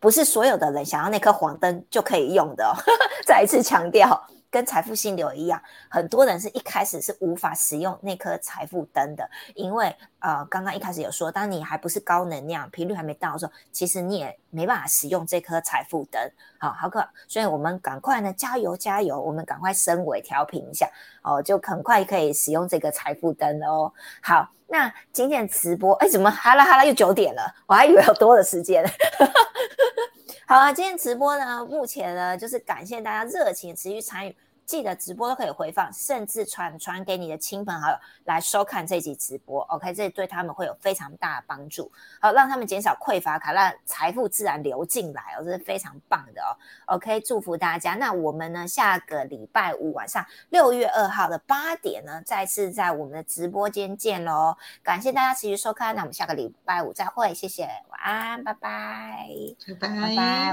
不是所有的人想要那颗黄灯就可以用的哦。再一次强调。跟财富心流一样，很多人是一开始是无法使用那颗财富灯的，因为呃，刚刚一开始有说，当你还不是高能量频率还没到的时候，其实你也没办法使用这颗财富灯。好，好可，所以我们赶快呢，加油加油，我们赶快升维调频一下哦，就很快可以使用这个财富灯哦。好，那今天直播，哎，怎么哈啦哈啦又九点了？我还以为有多的时间。好啊，今天直播呢，目前呢就是感谢大家热情持续参与。记得直播都可以回放，甚至传传给你的亲朋好友来收看这集直播。OK，这对他们会有非常大的帮助，好让他们减少匮乏感，让财富自然流进来哦，这是非常棒的哦。OK，祝福大家。那我们呢，下个礼拜五晚上六月二号的八点呢，再次在我们的直播间见喽。感谢大家持续收看，那我们下个礼拜五再会，谢谢，晚安，拜拜，拜拜。